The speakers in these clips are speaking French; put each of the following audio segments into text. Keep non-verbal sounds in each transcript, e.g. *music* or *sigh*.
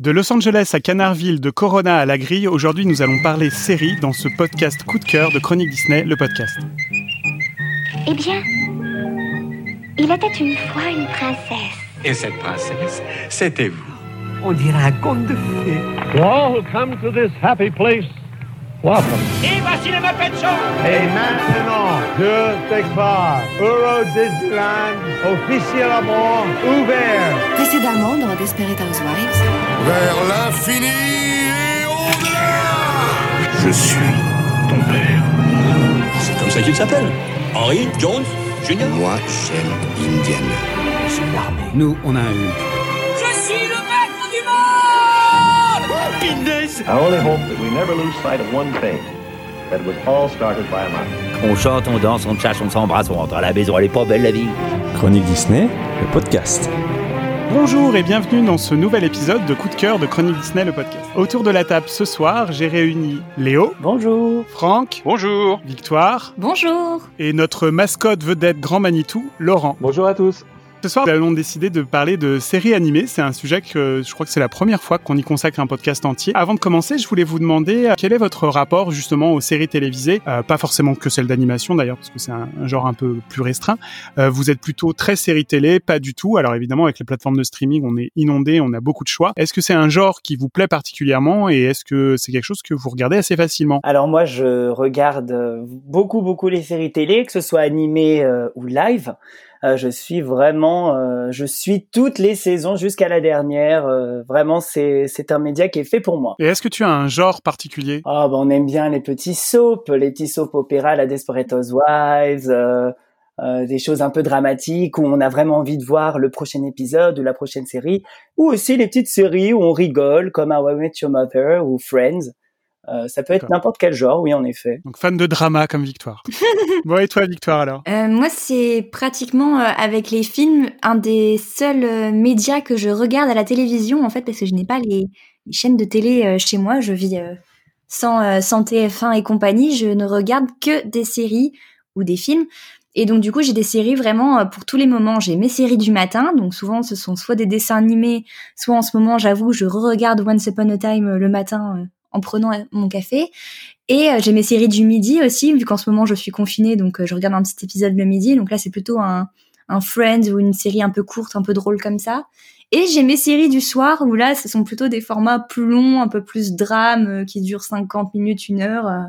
De Los Angeles à Canardville, de Corona à la grille, aujourd'hui nous allons parler série dans ce podcast coup de cœur de Chronique Disney, le podcast. Eh bien, il était une fois une princesse. Et cette princesse, c'était vous. On dirait un conte de fées. To all who come to this happy place, welcome. Et voici le Muppet Show Et maintenant, je déclare Euro Disneyland officiellement ouvert. Précédemment dans Desperate Housewives. Vers l'infini et au-delà Je suis ton père. C'est comme ça qu'il s'appelle Henry Jones Junior Moi, j'aime Indiana. Nous, on a eu. On chante, on danse, on chasse, on s'embrasse, on rentre à la maison, elle est pas belle la vie. Chronique Disney, le podcast. Bonjour et bienvenue dans ce nouvel épisode de Coup de cœur de Chronique Disney, le podcast. Autour de la table ce soir, j'ai réuni Léo. Bonjour. Franck. Bonjour. Victoire. Bonjour. Et notre mascotte vedette Grand Manitou, Laurent. Bonjour à tous. Ce soir, nous allons décider de parler de séries animées. C'est un sujet que je crois que c'est la première fois qu'on y consacre un podcast entier. Avant de commencer, je voulais vous demander euh, quel est votre rapport justement aux séries télévisées, euh, pas forcément que celles d'animation d'ailleurs, parce que c'est un, genre un peu plus restreint. Euh, vous êtes plutôt très série télé, pas du tout. Alors évidemment, avec les plateformes de streaming, on est inondé, on a beaucoup de choix. Est-ce que c'est un genre qui vous plaît particulièrement et est-ce que c'est quelque chose que vous regardez assez facilement? Alors moi, je regarde beaucoup beaucoup les séries télé, que ce soit animées ou live. Euh, je suis vraiment, euh, je suis toutes les saisons jusqu'à la dernière. Euh, vraiment, c'est c'est un média qui est fait pour moi. Et est-ce que tu as un genre particulier? Ah, bah, on aime bien les petits soaps, les petits soap opéras, la Desperate Housewives. Euh, des choses un peu dramatiques où on a vraiment envie de voir le prochain épisode ou la prochaine série, ou aussi les petites séries où on rigole comme How I Met Your Mother ou Friends. Euh, ça peut être n'importe quel genre, oui, en effet. Donc fan de drama comme Victoire. *laughs* bon, et toi, Victoire, alors? Euh, Moi, c'est pratiquement euh, avec les films un des seuls euh, médias que je regarde à la télévision, en fait, parce que je n'ai pas les, les, chaînes de télé euh, chez moi. Je vis sans, sans TF1 et compagnie. Je ne regarde que des séries ou des films. Et donc du coup, j'ai des séries vraiment pour tous les moments. J'ai mes séries du matin, donc souvent ce sont soit des dessins animés, soit en ce moment, j'avoue, je re-regarde Once Upon a Time le matin en prenant mon café. Et euh, j'ai mes séries du midi aussi, vu qu'en ce moment je suis confinée, donc euh, je regarde un petit épisode le midi. Donc là, c'est plutôt un, un Friends ou une série un peu courte, un peu drôle comme ça. Et j'ai mes séries du soir, où là, ce sont plutôt des formats plus longs, un peu plus drame, euh, qui durent 50 minutes, une heure. Euh,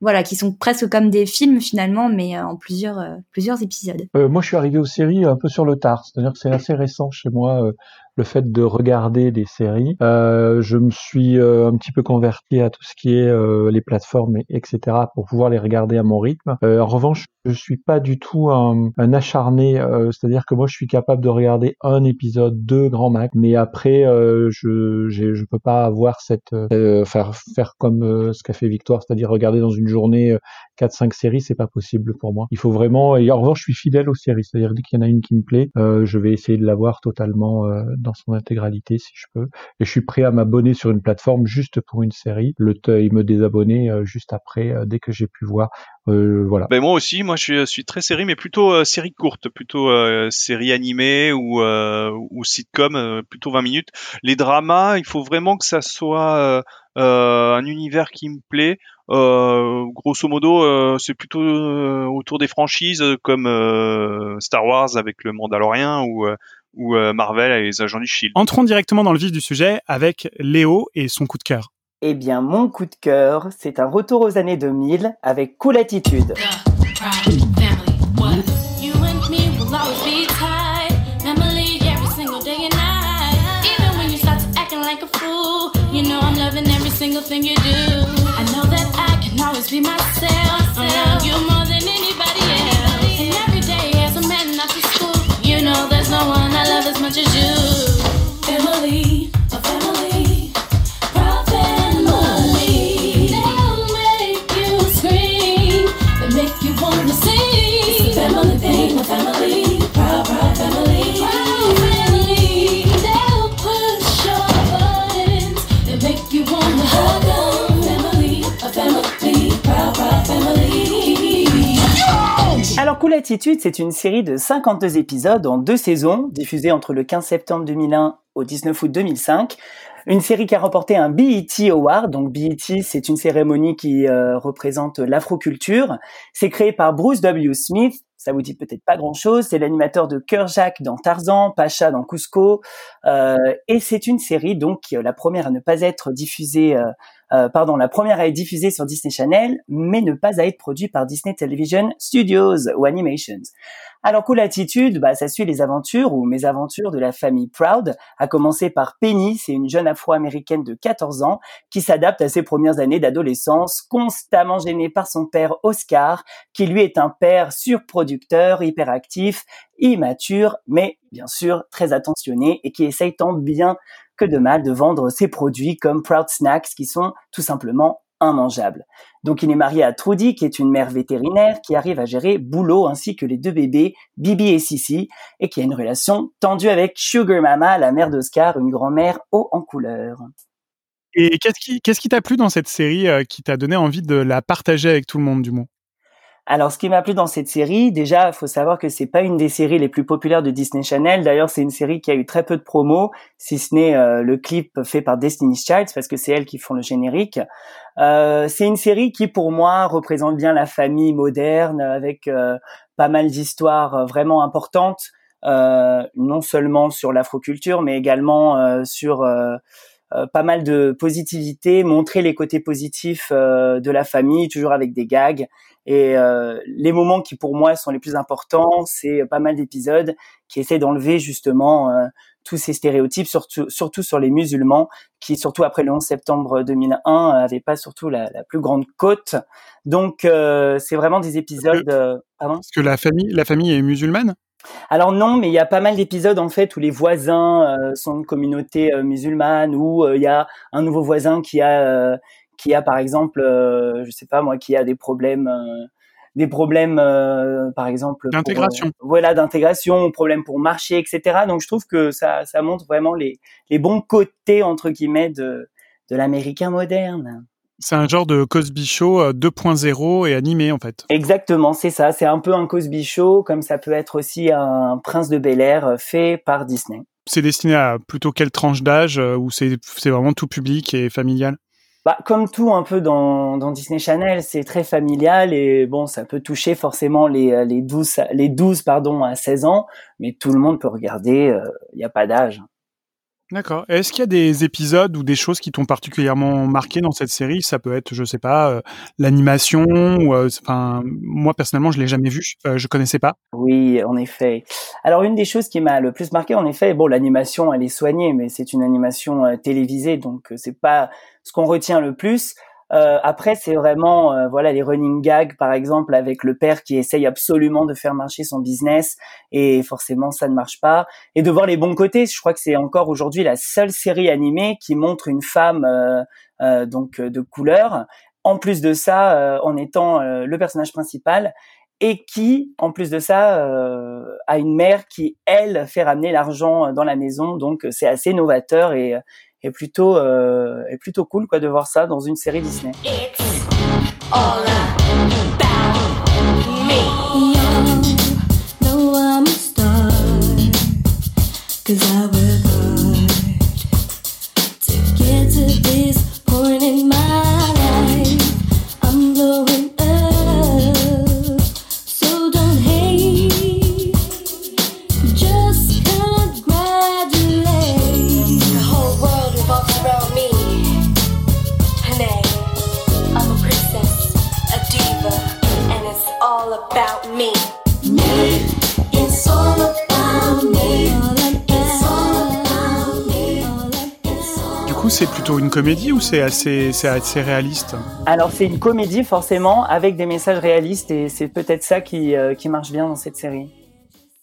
voilà, qui sont presque comme des films finalement, mais en plusieurs, plusieurs épisodes. Euh, moi, je suis arrivé aux séries un peu sur le tard, c'est-à-dire que c'est assez récent chez moi le fait de regarder des séries. Euh, je me suis euh, un petit peu converti à tout ce qui est euh, les plateformes, etc., pour pouvoir les regarder à mon rythme. en revanche, je suis pas du tout un, un acharné, c'est-à-dire que moi, je suis capable de regarder un épisode, deux grand max, mais après, je je peux pas avoir cette faire faire comme ce qu'a fait Victoire, c'est-à-dire regarder dans une journée quatre cinq séries, c'est pas possible pour moi. Il faut vraiment. Et en revanche, je suis fidèle aux séries, c'est-à-dire dès qu'il y en a une qui me plaît, je vais essayer de la voir totalement dans son intégralité si je peux. Et je suis prêt à m'abonner sur une plateforme juste pour une série, le et me désabonner euh, juste après euh, dès que j'ai pu voir. Euh, voilà. Ben moi aussi, moi je suis, suis très série, mais plutôt euh, série courte, plutôt euh, série animée ou, ou sitcom, plutôt 20 minutes. Les dramas, il faut vraiment que ça soit un univers qui me plaît. Euh, grosso modo, euh, c'est plutôt euh, autour des franchises comme Star Wars avec le Mandalorien ou ou Marvel et les agents du Shield. Entrons directement dans le vif du sujet avec Léo et son coup de cœur. Eh bien, mon coup de cœur, c'est un retour aux années 2000 avec Cool Attitude. single thing you do. I know that I can always be myself. Alors Cool Attitude, c'est une série de 52 épisodes en deux saisons, diffusée entre le 15 septembre 2001 au 19 août 2005. Une série qui a remporté un BET Award. Donc BET, c'est une cérémonie qui euh, représente l'afroculture. C'est créé par Bruce W. Smith. Ça vous dit peut-être pas grand-chose. C'est l'animateur de Jacques dans Tarzan, Pacha dans Cusco. Euh, et c'est une série donc la première à ne pas être diffusée, euh, pardon, la première à être diffusée sur Disney Channel, mais ne pas à être produite par Disney Television Studios ou Animations. Alors Cool Attitude, bah, ça suit les aventures ou mes aventures de la famille Proud, à commencer par Penny, c'est une jeune afro-américaine de 14 ans qui s'adapte à ses premières années d'adolescence, constamment gênée par son père Oscar, qui lui est un père surproducteur, hyperactif, immature, mais bien sûr très attentionné et qui essaye tant bien de mal de vendre ses produits comme Proud Snacks qui sont tout simplement immangeable. Donc il est marié à Trudy, qui est une mère vétérinaire, qui arrive à gérer boulot ainsi que les deux bébés, Bibi et Sissi, et qui a une relation tendue avec Sugar Mama, la mère d'Oscar, une grand-mère haut en couleur. Et qu'est-ce qui qu'est-ce qui t'a plu dans cette série euh, qui t'a donné envie de la partager avec tout le monde du monde alors, ce qui m'a plu dans cette série, déjà, faut savoir que c'est pas une des séries les plus populaires de Disney Channel. D'ailleurs, c'est une série qui a eu très peu de promos, si ce n'est euh, le clip fait par Destiny's Child, parce que c'est elles qui font le générique. Euh, c'est une série qui, pour moi, représente bien la famille moderne, avec euh, pas mal d'histoires vraiment importantes, non seulement sur l'afroculture, mais également sur pas mal de positivité, montrer les côtés positifs de la famille, toujours avec des gags. Et euh, les moments qui pour moi sont les plus importants, c'est pas mal d'épisodes qui essaient d'enlever justement euh, tous ces stéréotypes, surtout, surtout sur les musulmans, qui surtout après le 11 septembre 2001 avaient pas surtout la, la plus grande côte. Donc euh, c'est vraiment des épisodes. Euh, pardon? Parce que la famille, la famille est musulmane? Alors non, mais il y a pas mal d'épisodes en fait où les voisins sont de communauté musulmane, où il y a un nouveau voisin qui a qui a par exemple, euh, je sais pas moi, qui a des problèmes, euh, des problèmes, euh, par exemple, d'intégration. voilà, d'intégration, problèmes pour marcher, etc. Donc je trouve que ça, ça montre vraiment les, les bons côtés entre guillemets de, de l'américain moderne. C'est un genre de Cosby Show 2.0 et animé en fait. Exactement, c'est ça. C'est un peu un Cosby Show, comme ça peut être aussi un Prince de Bel Air fait par Disney. C'est destiné à plutôt quelle tranche d'âge ou c'est vraiment tout public et familial? Bah, comme tout un peu dans, Disney Channel, c'est très familial et bon, ça peut toucher forcément les, les 12, les 12 pardon, à 16 ans, mais tout le monde peut regarder, il euh, n'y a pas d'âge. D'accord. Est-ce qu'il y a des épisodes ou des choses qui t'ont particulièrement marqué dans cette série? Ça peut être, je sais pas, euh, l'animation euh, enfin, moi personnellement, je l'ai jamais vu, euh, je connaissais pas. Oui, en effet. Alors une des choses qui m'a le plus marqué, en effet, bon, l'animation, elle est soignée, mais c'est une animation télévisée, donc c'est pas ce qu'on retient le plus. Euh, après, c'est vraiment euh, voilà les running gags, par exemple, avec le père qui essaye absolument de faire marcher son business et forcément ça ne marche pas. Et de voir les bons côtés, je crois que c'est encore aujourd'hui la seule série animée qui montre une femme euh, donc de couleur. En plus de ça, en étant le personnage principal et qui, en plus de ça, a une mère qui, elle, fait ramener l'argent dans la maison. Donc, c'est assez novateur et, est plutôt euh, est plutôt cool quoi de voir ça dans une série Disney. Plutôt une comédie ou c'est assez, c'est assez réaliste Alors c'est une comédie forcément avec des messages réalistes et c'est peut-être ça qui, euh, qui marche bien dans cette série.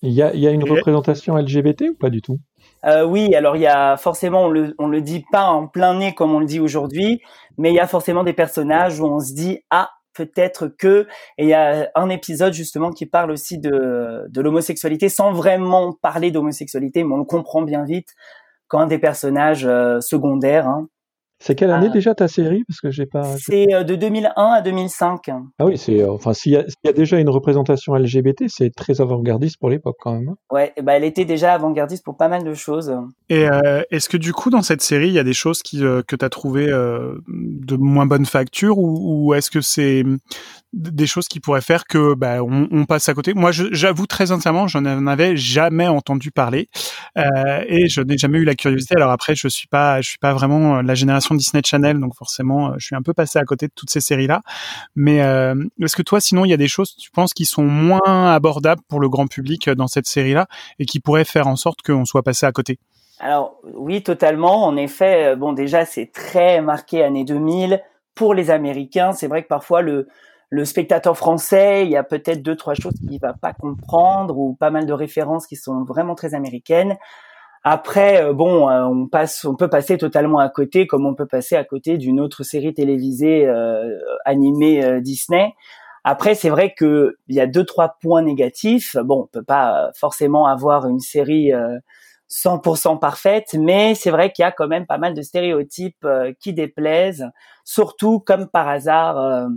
Il y a, y a une représentation LGBT ou pas du tout? Euh, oui, alors il y a forcément, on le, on le dit pas en plein nez comme on le dit aujourd'hui, mais il y a forcément des personnages où on se dit ah peut-être que et il y a un épisode justement qui parle aussi de, de l'homosexualité sans vraiment parler d'homosexualité, mais on le comprend bien vite quand des personnages euh, secondaires, hein, C'est quelle année Ah. déjà ta série? Parce que j'ai pas. C'est euh, de 2001 à 2005. Ah oui, c'est euh, enfin s'il y, a- s'il y a déjà une représentation LGBT, c'est très avant-gardiste pour l'époque quand même. hein. Ouais, bah elle était déjà avant-gardiste pour pas mal de choses. Et euh, est-ce que du coup dans cette série il y a des choses qui euh, que t'as trouvé euh, de moins bonne facture ou, ou est-ce que c'est des choses qui pourraient faire que bah, on, passe à côté Moi je- j'avoue très sincèrement j'en avais jamais entendu parler euh, et je n'ai jamais eu la curiosité. Alors après je suis pas je suis pas vraiment euh, la génération Disney Channel donc forcément euh, je suis un peu passé à côté de toutes ces séries là. Mais euh, est-ce que toi sinon il y a des choses tu penses qui sont moins abordables pour le grand public euh, dans cette série là et qui pourraient faire en sorte qu'on soit passé à côté? Alors oui, totalement. En effet, bon déjà c'est très marqué années 2000 pour les Américains. C'est vrai que parfois le le spectateur français, il y a peut-être deux trois choses qu'il va pas comprendre ou pas mal de références qui sont vraiment très américaines. Après, euh, bon, euh, on passe, on peut passer totalement à côté, comme on peut passer à côté d'une autre série télévisée euh, animée euh, Disney. Après, c'est vrai que il y a deux trois points négatifs. Bon, on peut pas forcément avoir une série euh, 100% parfaite, mais c'est vrai qu'il y a quand même pas mal de stéréotypes qui déplaisent, surtout comme par hasard.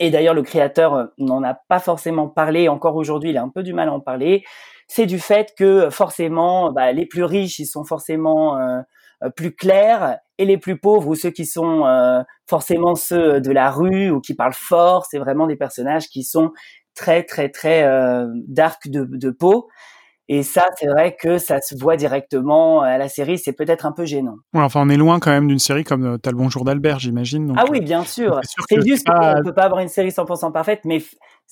Et d'ailleurs, le créateur euh, n'en a pas forcément parlé. Encore aujourd'hui, il a un peu du mal à en parler. C'est du fait que euh, forcément, bah, les plus riches, ils sont forcément euh, euh, plus clairs, et les plus pauvres ou ceux qui sont euh, forcément ceux de la rue ou qui parlent fort, c'est vraiment des personnages qui sont très très très euh, dark de, de peau. Et ça, c'est vrai que ça se voit directement à la série. C'est peut-être un peu gênant. Ouais, enfin, on est loin quand même d'une série comme euh, T'as le bonjour d'Albert, j'imagine. Ah oui, euh, bien sûr. c'est juste qu'on peut pas avoir une série 100% parfaite, mais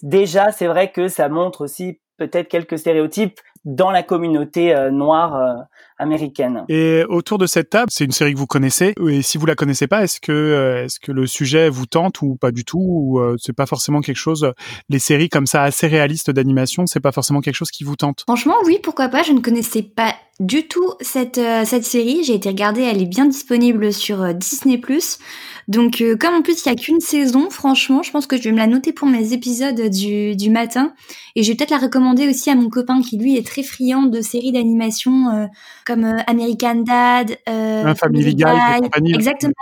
déjà, c'est vrai que ça montre aussi peut-être quelques stéréotypes dans la communauté euh, noire euh, américaine. Et autour de cette table, c'est une série que vous connaissez. Et si vous la connaissez pas, est-ce que euh, est-ce que le sujet vous tente ou pas du tout Ou euh, c'est pas forcément quelque chose Les séries comme ça assez réalistes d'animation, c'est pas forcément quelque chose qui vous tente? Franchement, oui, pourquoi pas. Je ne connaissais pas du tout cette, euh, cette série. J'ai été regarder, elle est bien disponible sur euh, Disney+. Donc, euh, comme en plus, il y a qu'une saison, franchement, je pense que je vais me la noter pour mes épisodes du, du matin. Et je vais peut-être la recommander aussi à mon copain qui, lui, est très friand de séries d'animation euh, comme euh, American Dad, euh, Un Family Guy. Exactement.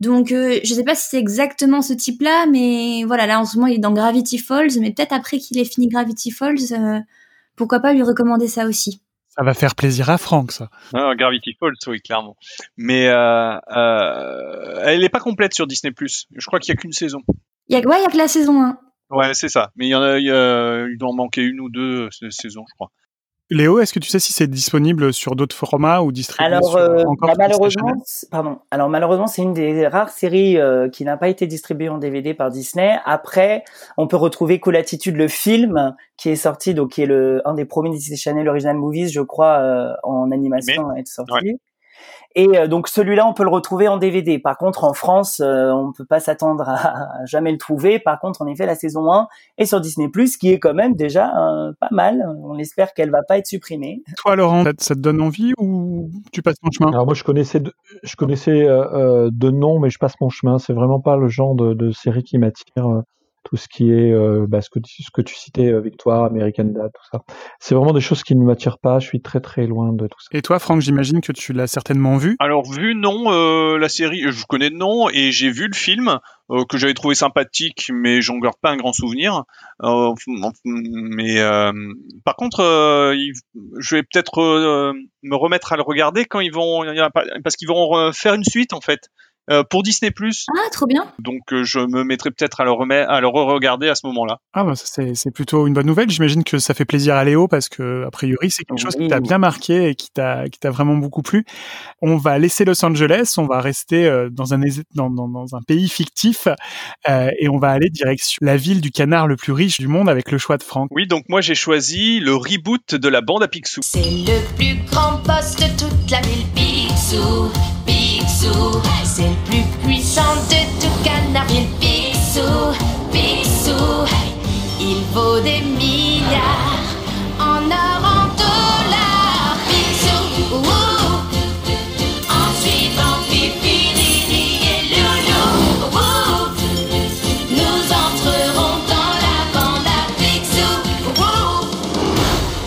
Donc, euh, je sais pas si c'est exactement ce type-là, mais voilà, là, en ce moment, il est dans Gravity Falls. Mais peut-être après qu'il ait fini Gravity Falls, euh, pourquoi pas lui recommander ça aussi. Ça va faire plaisir à Franck, ça. Ah, Gravity Falls, oui, clairement. Mais euh, euh, elle n'est pas complète sur Disney+. Je crois qu'il y a qu'une saison. Il y a, ouais, il y a que la saison 1. Ouais, c'est ça. Mais il y en a, il, y a- il doit en manquer une ou deux saisons, je crois. Léo, est-ce que tu sais si c'est disponible sur d'autres formats ou distribué Alors sur, euh, encore bah, sur Disney malheureusement, pardon. Alors malheureusement, c'est une des rares séries euh, qui n'a pas été distribuée en DVD par Disney. Après, on peut retrouver Cool Attitude, le film qui est sorti, donc qui est le un des premiers Disney Channel Original Movies, je crois, euh, en animation à être sorti. Et euh, donc celui-là, on peut le retrouver en DVD. Par contre, en France, euh, on peut pas s'attendre à, à jamais le trouver. Par contre, en effet, la saison 1 est sur Disney+, qui est quand même déjà euh, pas mal. On espère qu'elle va pas être supprimée. Toi, Laurent, ça, ça te donne envie ou tu passes ton chemin? Alors moi je connaissais de, je connaissais euh, de nom mais je passe mon chemin. C'est vraiment pas le genre de, de série qui m'attire. Tout ce qui est euh, bah, ce que tu, ce que tu citais euh, Victoire, American Dad, tout ça. C'est vraiment des choses qui ne m'attirent pas. Je suis très très loin de tout ça. Et toi, Franck, j'imagine que tu l'as certainement vu. Alors vu non, euh, la série, je connais de nom et j'ai vu le film euh, que j'avais trouvé sympathique, mais j'en garde pas un grand souvenir. Euh, mais euh, par contre, euh, il- je vais peut-être euh, me remettre à le regarder quand ils vont, parce qu'ils vont faire une suite en fait. Euh, pour Disney+. Ah, trop bien. Donc euh, je me mettrai peut-être à le remettre, à le re-regarder à ce moment-là. Ah bah c'est c'est plutôt une bonne nouvelle. J'imagine que ça fait plaisir à Léo parce que a priori c'est quelque chose qui t'a bien marqué et qui t'a qui t'a vraiment beaucoup plu. On va laisser Los Angeles, on va rester euh, dans un dans, dans, dans un pays fictif euh, et on va aller direction la ville du canard le plus riche du monde avec le choix de Franck. Oui, donc moi j'ai choisi le reboot de la bande à Picsou. C'est le plus grand boss de toute la ville, Picsou, Picsou. C'est le plus puissant de tout Canardville, Picsou, Picsou. Il vaut des milliards en or, en dollars,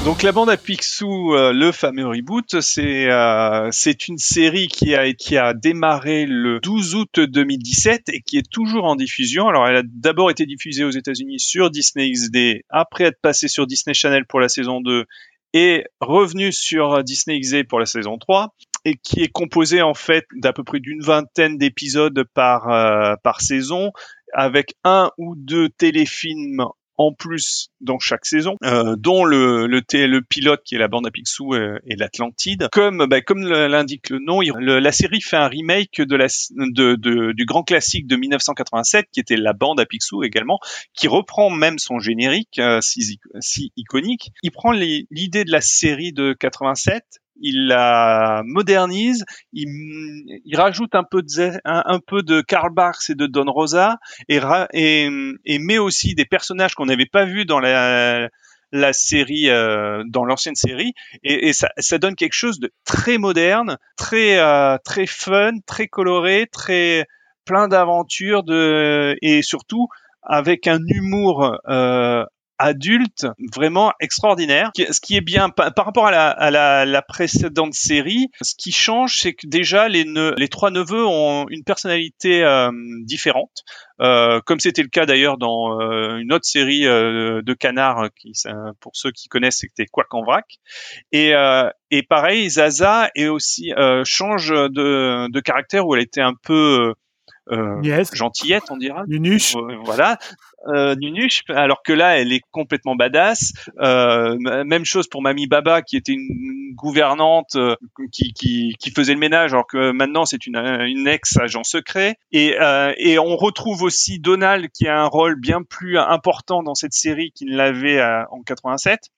Donc la bande à Picsou, euh, le fameux reboot, c'est euh, c'est une série qui a qui a démarré le 12 août 2017 et qui est toujours en diffusion. Alors elle a d'abord été diffusée aux États-Unis sur Disney XD, après être passée sur Disney Channel pour la saison 2 et revenue sur Disney XD pour la saison 3 et qui est composé en fait d'à peu près d'une vingtaine d'épisodes par euh, par saison avec un ou deux téléfilms en plus dans chaque saison, euh, dont le, le, pilote qui est la bande à Picsou euh, et l'Atlantide. Comme bah, comme l'indique le nom, la série fait un remake de la de, de, du grand classique de 1987 qui était la bande à Picsou également, qui reprend même son générique euh, si, si iconique. Il prend l'idée de la série de 87 il la modernise, il, rajoute un peu de Karl Barks et de Don Rosa et, et, et met aussi des personnages qu'on n'avait pas vus dans la série euh, dans l'ancienne série. Et, ça, donne quelque chose de très moderne, très euh, très fun, très coloré, très plein d'aventures et surtout avec un humour euh, adulte vraiment extraordinaire. Ce qui est bien par rapport à la, à la, la précédente série, ce qui change, c'est que déjà les, ne, les trois neveux ont une personnalité euh, différente, euh, comme c'était le cas d'ailleurs dans euh, une autre série euh, de canards, qui, pour ceux qui connaissent, c'était Quack en vrac. Et, euh, et pareil, Zaza est aussi change de, de caractère où elle était un peu euh, gentillette, on dira. Nunuche. voilà. Euh, Nunuche, alors que là, elle est complètement badass. Euh, même chose pour Mamie Baba, qui était une gouvernante euh, qui, qui, qui, faisait le ménage, alors que maintenant c'est une, une ex-agent secret. Et, euh, et on retrouve aussi Donald, qui a un rôle bien plus important dans cette série qu'il ne l'avait euh, en 87.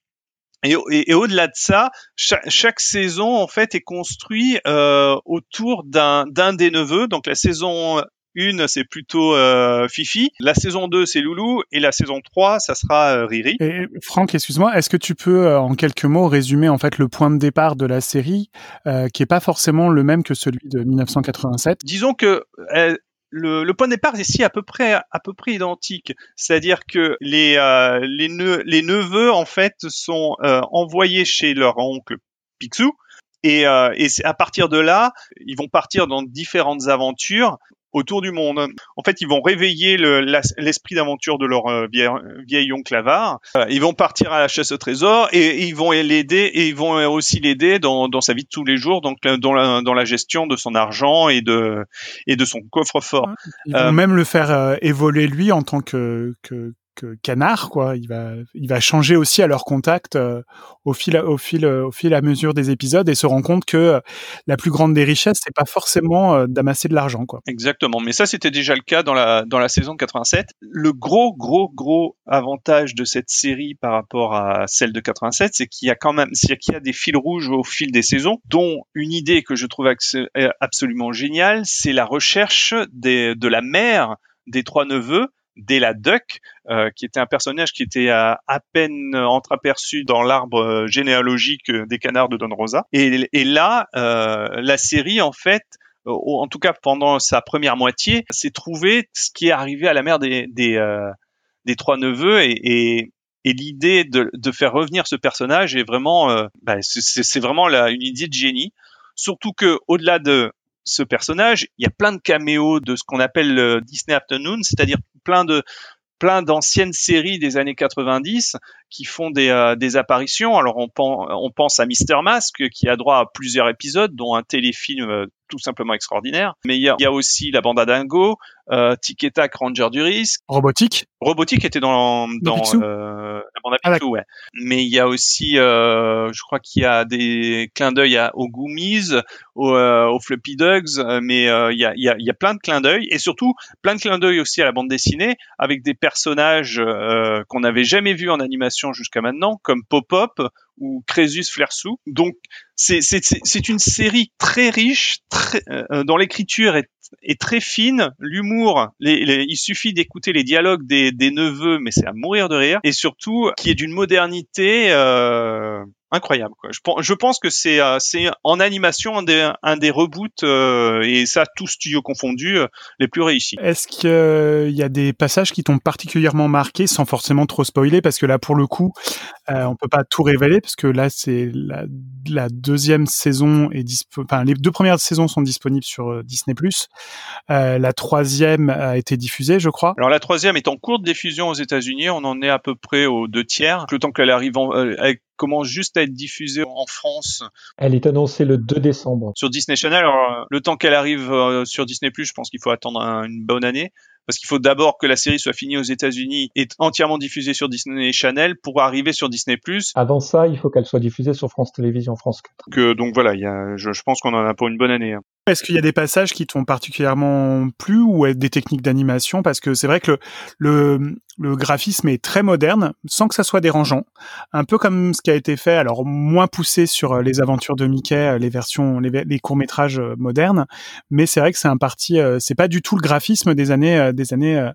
Et, et, au-delà de ça, chaque, chaque, saison en fait est construit euh, autour d'un des neveux. Donc la saison une, c'est plutôt euh, Fifi. La saison 2, c'est Loulou. Et la saison 3, ça sera euh, Riri. Et Franck, excuse-moi, est-ce que tu peux, euh, en quelques mots, résumer en fait le point de départ de la série, euh, qui est pas forcément le même que celui de 1987 Disons que le, le, point de départ est ici à peu près à peu près identique, c'est-à-dire que les euh, les, les, neveux en fait sont euh, envoyés chez leur oncle Picsou et, euh, et à partir de là, ils vont partir dans différentes aventures autour du monde. En fait, ils vont réveiller l'esprit d'aventure de leur euh, vieil, vieil, oncle avare. ils vont partir à la chasse au trésor et, ils vont l'aider et ils vont aussi l'aider dans, dans, sa vie de tous les jours, donc dans la, dans la, gestion de son argent et de et de son coffre-fort. Ils vont euh, même le faire euh, évoluer lui en tant que, que que Canard, quoi. Il va, il va changer aussi à leur contact euh, au fil, au fil, au fil à mesure des épisodes et se rend compte que euh, la plus grande des richesses, c'est pas forcément euh, d'amasser de l'argent, quoi. Exactement. Mais ça, c'était déjà le cas dans la, dans la saison 87. Le gros, gros, gros avantage de cette série par rapport à celle de 87, c'est qu'il y a quand même, c'est qu'il y a des fils rouges au fil des saisons, dont une idée que je trouve absolument géniale, c'est la recherche des, de la mère des trois neveux Della Duck, euh, qui était un personnage qui était à, peine entreaperçu dans l'arbre euh, généalogique des canards de Don Rosa. Et, là, euh, la série, en fait, en tout cas pendant sa première moitié, s'est trouvé ce qui est arrivé à la mère des, des, euh, des trois neveux et, et, et l'idée de, de, faire revenir ce personnage est vraiment, euh, bah, c'est vraiment une idée de génie. Surtout que au-delà de ce personnage, il y a plein de caméos de ce qu'on appelle le Disney Afternoon, c'est-à-dire plein de plein d'anciennes séries des années 90 qui font des, euh, des apparitions. Alors on, on, pense à Mister Mask qui a droit à plusieurs épisodes, dont un téléfilm euh, tout simplement extraordinaire. Mais il y a, il y a aussi la bande à Dingo, euh, Tic et Tac, Ranger du risque. Robotique. Robotique était dans, dans euh, la bande à ah, Picsou, ouais. Mais il y a aussi, euh, je crois qu'il y a des clins d'œil aux Goomies, aux, euh, aux Fluffy Dogs, mais euh, il y, a, il, y a, il y a plein de clins d'œil et surtout plein de clins d'œil aussi à la bande dessinée avec des personnages euh, qu'on n'avait jamais vus en animation jusqu'à maintenant, comme Pop-Up ou Crésus Flersou. Donc c'est une série très riche, très, euh, dont l'écriture est, est, très fine, l'humour, il suffit d'écouter les dialogues des, des neveux, mais c'est à mourir de rire, et surtout qui est d'une modernité. Euh, incroyable. Quoi. Je, je pense que c'est euh, c'est en animation un des, un des reboots euh, et ça tous studios confondus euh, les plus réussis. Est-ce qu'il y a des passages qui t'ont particulièrement marqué sans forcément trop spoiler parce que là pour le coup euh, on peut pas tout révéler parce que là c'est la, la deuxième saison est enfin les deux premières saisons sont disponibles sur euh, Disney+. Euh, la troisième a été diffusée je crois. Alors la troisième est en cours de diffusion aux États-Unis, on en est à peu près aux deux tiers. Le temps qu'elle arrive, en, euh, elle commence juste à être diffusée en France Elle est annoncée le 2 décembre. sur Disney Channel. Alors, le temps qu'elle arrive euh, sur Disney+, je pense qu'il faut attendre un- une bonne année. Parce qu'il faut d'abord que la série soit finie aux États-Unis et entièrement diffusée sur Disney Channel pour arriver sur Disney+. Avant ça, il faut qu'elle soit diffusée sur France Télévisions, France 4. Que, donc voilà, il y a, je, je pense qu'on en a pour une bonne année. Est-ce qu'il y a des passages qui t'ont particulièrement plu ou des techniques d'animation? Parce que c'est vrai que le, graphisme est très moderne, sans que ça soit dérangeant. Un peu comme ce qui a été fait, alors moins poussé sur euh, les aventures de Mickey, euh, les versions, les, les courts-métrages euh, modernes. Mais c'est vrai que c'est un parti, c'est pas du tout le graphisme des années, des années euh,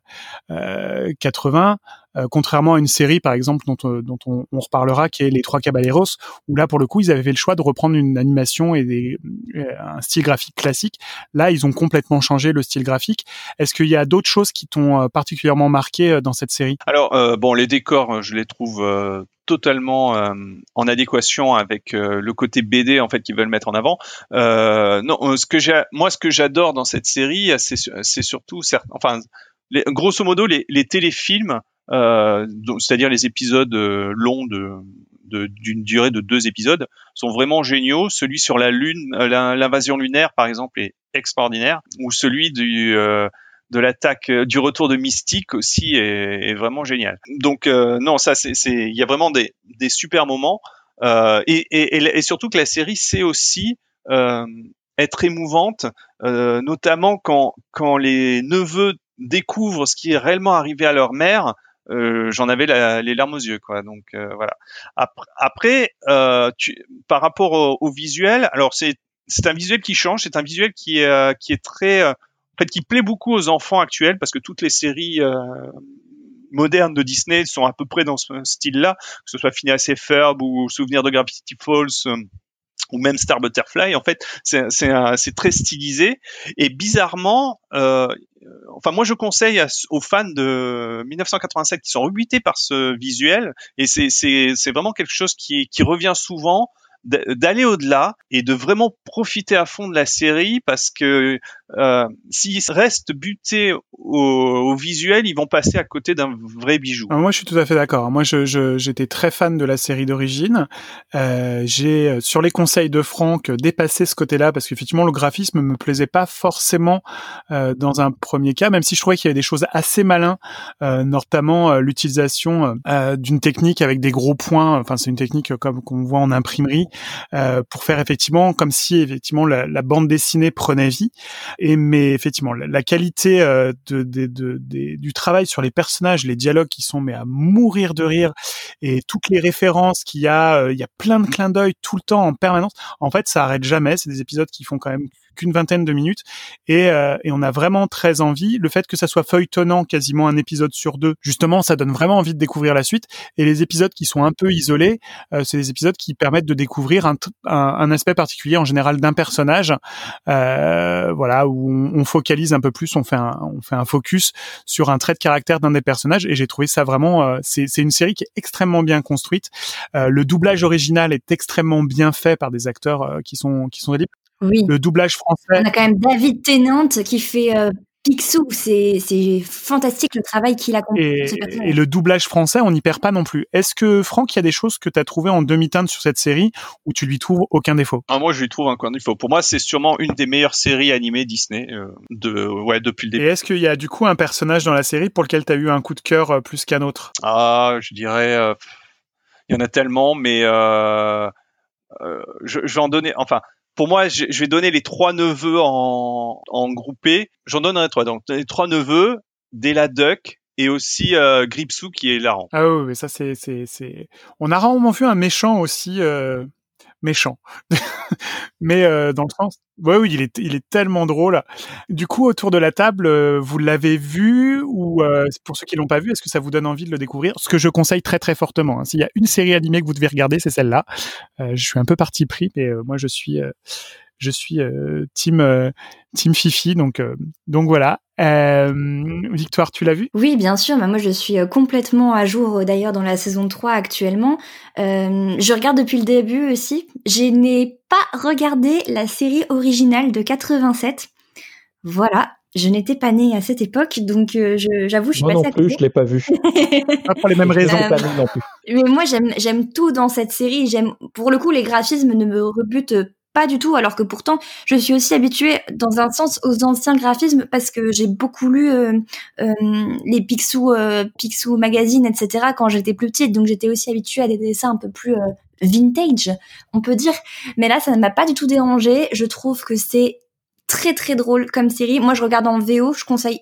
euh, 80. Euh, contrairement à une série, par exemple, dont, euh, on, reparlera, qui est Les Trois Caballeros, où là, pour le coup, ils avaient fait le choix de reprendre une animation et euh, un style graphique classique. Là, ils ont complètement changé le style graphique. Est-ce qu'il y a d'autres choses qui t'ont particulièrement marqué dans cette série? Alors, bon, les décors, je les trouve totalement en adéquation avec le côté BD en fait qu'ils veulent mettre en avant. Non, ce que moi, ce que j'adore dans cette série, c'est su- c'est surtout, enfin, grosso modo, les, téléfilms, c'est-à-dire les épisodes euh, longs de d'une durée de deux épisodes sont vraiment géniaux. Celui sur la lune, euh, l'in- l'invasion lunaire par exemple est extraordinaire, ou celui du euh, de l'attaque euh, du retour de Mystique aussi est, vraiment génial. Donc euh, non, ça c'est il y a vraiment des des super moments euh, et, et, et, surtout que la série sait aussi euh, être émouvante, euh, notamment quand quand les neveux découvrent ce qui est réellement arrivé à leur mère. Euh, j'en avais la- les larmes aux yeux quoi donc euh, voilà après, euh, tu, par rapport au, au visuel alors c'est c'est un visuel qui change c'est un visuel qui est euh, qui est très euh, en fait qui plaît beaucoup aux enfants actuels parce que toutes les séries modernes de Disney sont à peu près dans ce style-là, que ce soit Phineas et Ferb ou Souvenir de Gravity Falls. Ou même Star Butterfly, en fait, c'est très stylisé. Et bizarrement, euh, enfin moi je conseille aux fans de 1987 qui sont rebutés par ce visuel et c'est vraiment quelque chose qui qui revient souvent d'aller au-delà et de vraiment profiter à fond de la série parce que euh, s'ils restent butés au, au visuel, ils vont passer à côté d'un vrai bijou. Alors moi, je suis tout à fait d'accord. Moi, je, je- j'étais très fan de la série d'origine. Euh, j'ai, euh, sur les conseils de Franck, euh, dépassé ce côté-là parce qu'effectivement, le graphisme me plaisait pas forcément euh, dans un premier cas, même si je trouvais qu'il y avait des choses assez malins, notamment l'utilisation d'une technique avec des gros points. Enfin, c'est une technique comme qu'on voit en imprimerie pour faire effectivement comme si effectivement la, la bande dessinée prenait vie. Et mais effectivement, la, qualité euh, de, de- de- du travail sur les personnages, les dialogues qui sont mais à mourir de rire, et toutes les références qu'il y a, euh, il y a plein de clins d'œil tout le temps en permanence. En fait, ça arrête jamais. C'est des épisodes qui font quand même qu'une vingtaine de minutes et, euh, et on a vraiment très envie. Le fait que ça soit feuilletonnant, quasiment un épisode sur deux, justement, ça donne vraiment envie de découvrir la suite. Et les épisodes qui sont un peu isolés, euh, c'est des épisodes qui permettent de découvrir un, un, un aspect particulier en général d'un personnage, euh, voilà, où on, focalise un peu plus, on fait un, on fait un focus sur un trait de caractère d'un des personnages. Et j'ai trouvé ça vraiment, euh, c'est une série qui est extrêmement bien construite. Euh, le doublage original est extrêmement bien fait par des acteurs euh, qui sont qui sont. Oui. Le doublage français. On a quand même David Tennant qui fait euh, Picsou. C'est c'est fantastique le travail qu'il a accompli Et, et le doublage français, on n'y perd pas non plus. Est-ce que Franck, il y a des choses que tu as trouvées en demi-teinte sur cette série où tu lui trouves aucun défaut? Ah, moi, je lui trouve un coin défaut. Pour moi, c'est sûrement une des meilleures séries animées Disney euh, de ouais depuis le Et début. est-ce qu'il y a du coup un personnage dans la série pour lequel tu as eu un coup de cœur euh, plus qu'un autre? Ah, je dirais, euh, il y en a tellement, mais euh, euh, je, je vais en donner. Enfin, pour moi, je, je vais donner les trois neveux en, en groupé. J'en donnerai trois. Donc, les trois neveux, Della Duck et aussi euh, Gripsou qui est hilarant. Ah oui, mais ça c'est c'est c'est. On a rarement vu un méchant aussi. euh, méchant. *laughs* Mais euh, dans le sens, ouais, oui, il est, il est tellement drôle. Du coup, autour de la table, euh, vous l'avez vu ou euh, pour ceux qui l'ont pas vu, est-ce que ça vous donne envie de le découvrir? Ce que je conseille très très fortement. hein. S'il y a une série animée que vous devez regarder, c'est celle-là. Je suis un peu parti pris, mais moi je suis, je suis euh, team euh, team Fifi, donc euh, donc voilà. Euh, Victoire, tu l'as vu? Oui, bien sûr. Bah, moi, je suis complètement à jour d'ailleurs dans la saison 3 actuellement. Euh, je regarde depuis le début aussi. Je n'ai pas regardé la série originale de 87. Voilà. Je n'étais pas née à cette époque, donc euh, je- j'avoue, je suis Moi non passée à plus, côté. je l'ai pas vu. *laughs* Pas pour les mêmes raisons. Euh, Pas non plus. Mais moi, j'aime, j'aime tout dans cette série. J'aime, pour le coup, les graphismes ne me rebutent pas du tout, alors que pourtant, je suis aussi habituée, dans un sens, aux anciens graphismes parce que j'ai beaucoup lu euh, euh, les Picsou, euh, Picsou Magazine, etc. quand j'étais plus petite. Donc, j'étais aussi habituée à des dessins un peu plus euh, vintage, on peut dire. Mais là, ça ne m'a pas du tout dérangé. Je trouve que c'est très très drôle comme série. Moi, je regarde en VO. Je conseille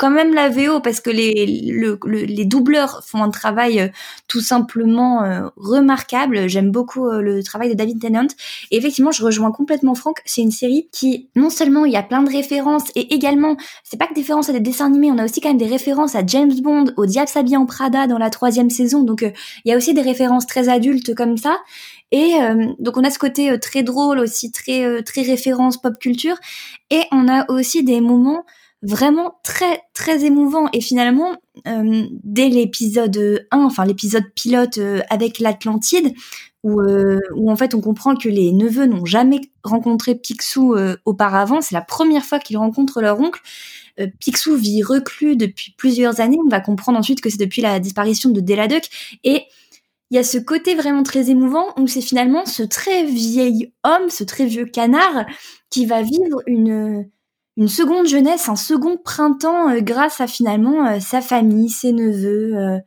quand même la VO parce que les, le- le- les doubleurs font un travail euh, tout simplement euh, remarquable. J'aime beaucoup euh, le travail de David Tennant. Et effectivement, je rejoins complètement Franck. C'est une série qui, non seulement il y a plein de références, et également, c'est pas que des références à des dessins animés, on a aussi quand même des références à James Bond, au Diable s'habille en Prada dans la troisième saison. Donc, euh, il y a aussi des références très adultes comme ça. Et euh, donc on a ce côté euh, très drôle aussi, très euh, très référence pop culture, et on a aussi des moments vraiment très très émouvants. Et finalement, euh, dès l'épisode 1, enfin l'épisode pilote euh, avec l'Atlantide, où, euh, où en fait on comprend que les neveux n'ont jamais rencontré Picsou auparavant, c'est la première fois qu'ils rencontrent leur oncle. Picsou vit reclus depuis plusieurs années. On va comprendre ensuite que c'est depuis la disparition de Deladuck. Et il y a ce côté vraiment très émouvant où c'est finalement ce très vieil homme, ce très vieux canard qui va vivre une, une seconde jeunesse, un second printemps euh, grâce à finalement euh, sa famille, ses neveux, euh,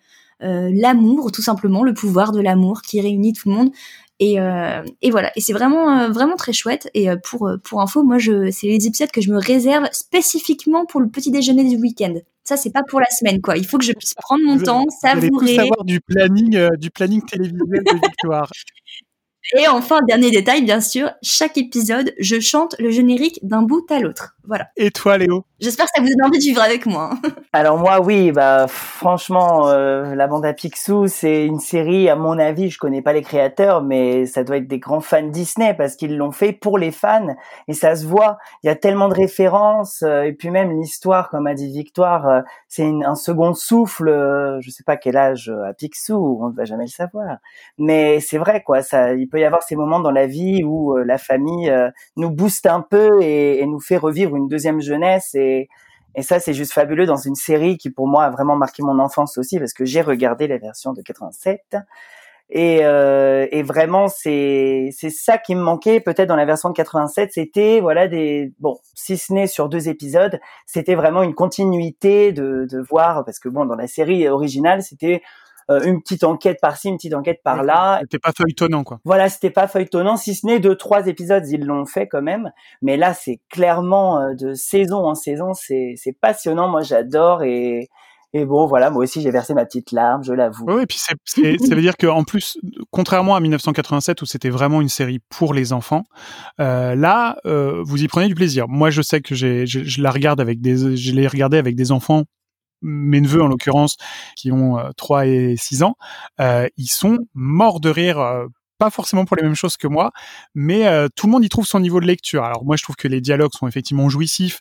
euh, l'amour, tout simplement, le pouvoir de l'amour qui réunit tout le monde. Et, euh, et voilà, et c'est vraiment euh, vraiment très chouette. Et euh, pour pour info, moi je c'est les épisodes que je me réserve spécifiquement pour le petit déjeuner du week-end. Ça c'est pas pour la semaine quoi. Il faut que je puisse prendre mon temps, allez tout savourer. savoir du planning, euh, du planning télévisuel de Victoire. *laughs* Et enfin, dernier détail, bien sûr, chaque épisode, je chante le générique d'un bout à l'autre. Voilà. Et toi, Léo? J'espère que ça vous donne envie de vivre avec moi. hein. *laughs* Alors moi, oui, bah franchement, euh, la bande à Picsou, c'est une série. À mon avis, je connais pas les créateurs, mais ça doit être des grands fans Disney parce qu'ils l'ont fait pour les fans et ça se voit. Il y a tellement de références euh, et puis même l'histoire, comme a dit Victoire, euh, c'est une- un second souffle. euh, je sais pas quel âge euh, a Picsou, on ne va jamais le savoir, mais c'est vrai quoi. Ça, il peut y avoir ces moments dans la vie où euh, la famille euh, nous booste un peu et, et nous fait revivre une deuxième jeunesse et et ça, c'est juste fabuleux dans une série qui, pour moi, a vraiment marqué mon enfance aussi, parce que j'ai regardé la version de 87. Et, euh, et vraiment, c'est c'est ça qui me manquait peut-être dans la version de 87. C'était voilà des bon, si ce n'est sur deux épisodes, c'était vraiment une continuité de de voir parce que bon, dans la série originale, c'était une petite enquête par-ci, une petite enquête par-là. C'était pas feuilletonnant, quoi. Voilà, c'était pas feuilletonnant, si ce n'est deux, trois épisodes, ils l'ont fait quand même. Mais là, c'est clairement euh, de saison en saison, c'est passionnant. Moi, j'adore et et bon, voilà, moi aussi, j'ai versé ma petite larme, je l'avoue. Oui, et puis c'est- *laughs* ça veut dire qu'en plus, contrairement à 1987 où c'était vraiment une série pour les enfants, euh, là, euh, vous y prenez du plaisir. Moi, je sais que j'ai, je, je la regarde avec des, je l'ai regardé avec des enfants, mes neveux en l'occurrence, qui ont euh, 3 et 6 ans. Euh, ils sont morts de rire. euh, pas forcément pour les mêmes choses que moi, mais euh, tout le monde y trouve son niveau de lecture. Alors moi, je trouve que les dialogues sont effectivement jouissifs.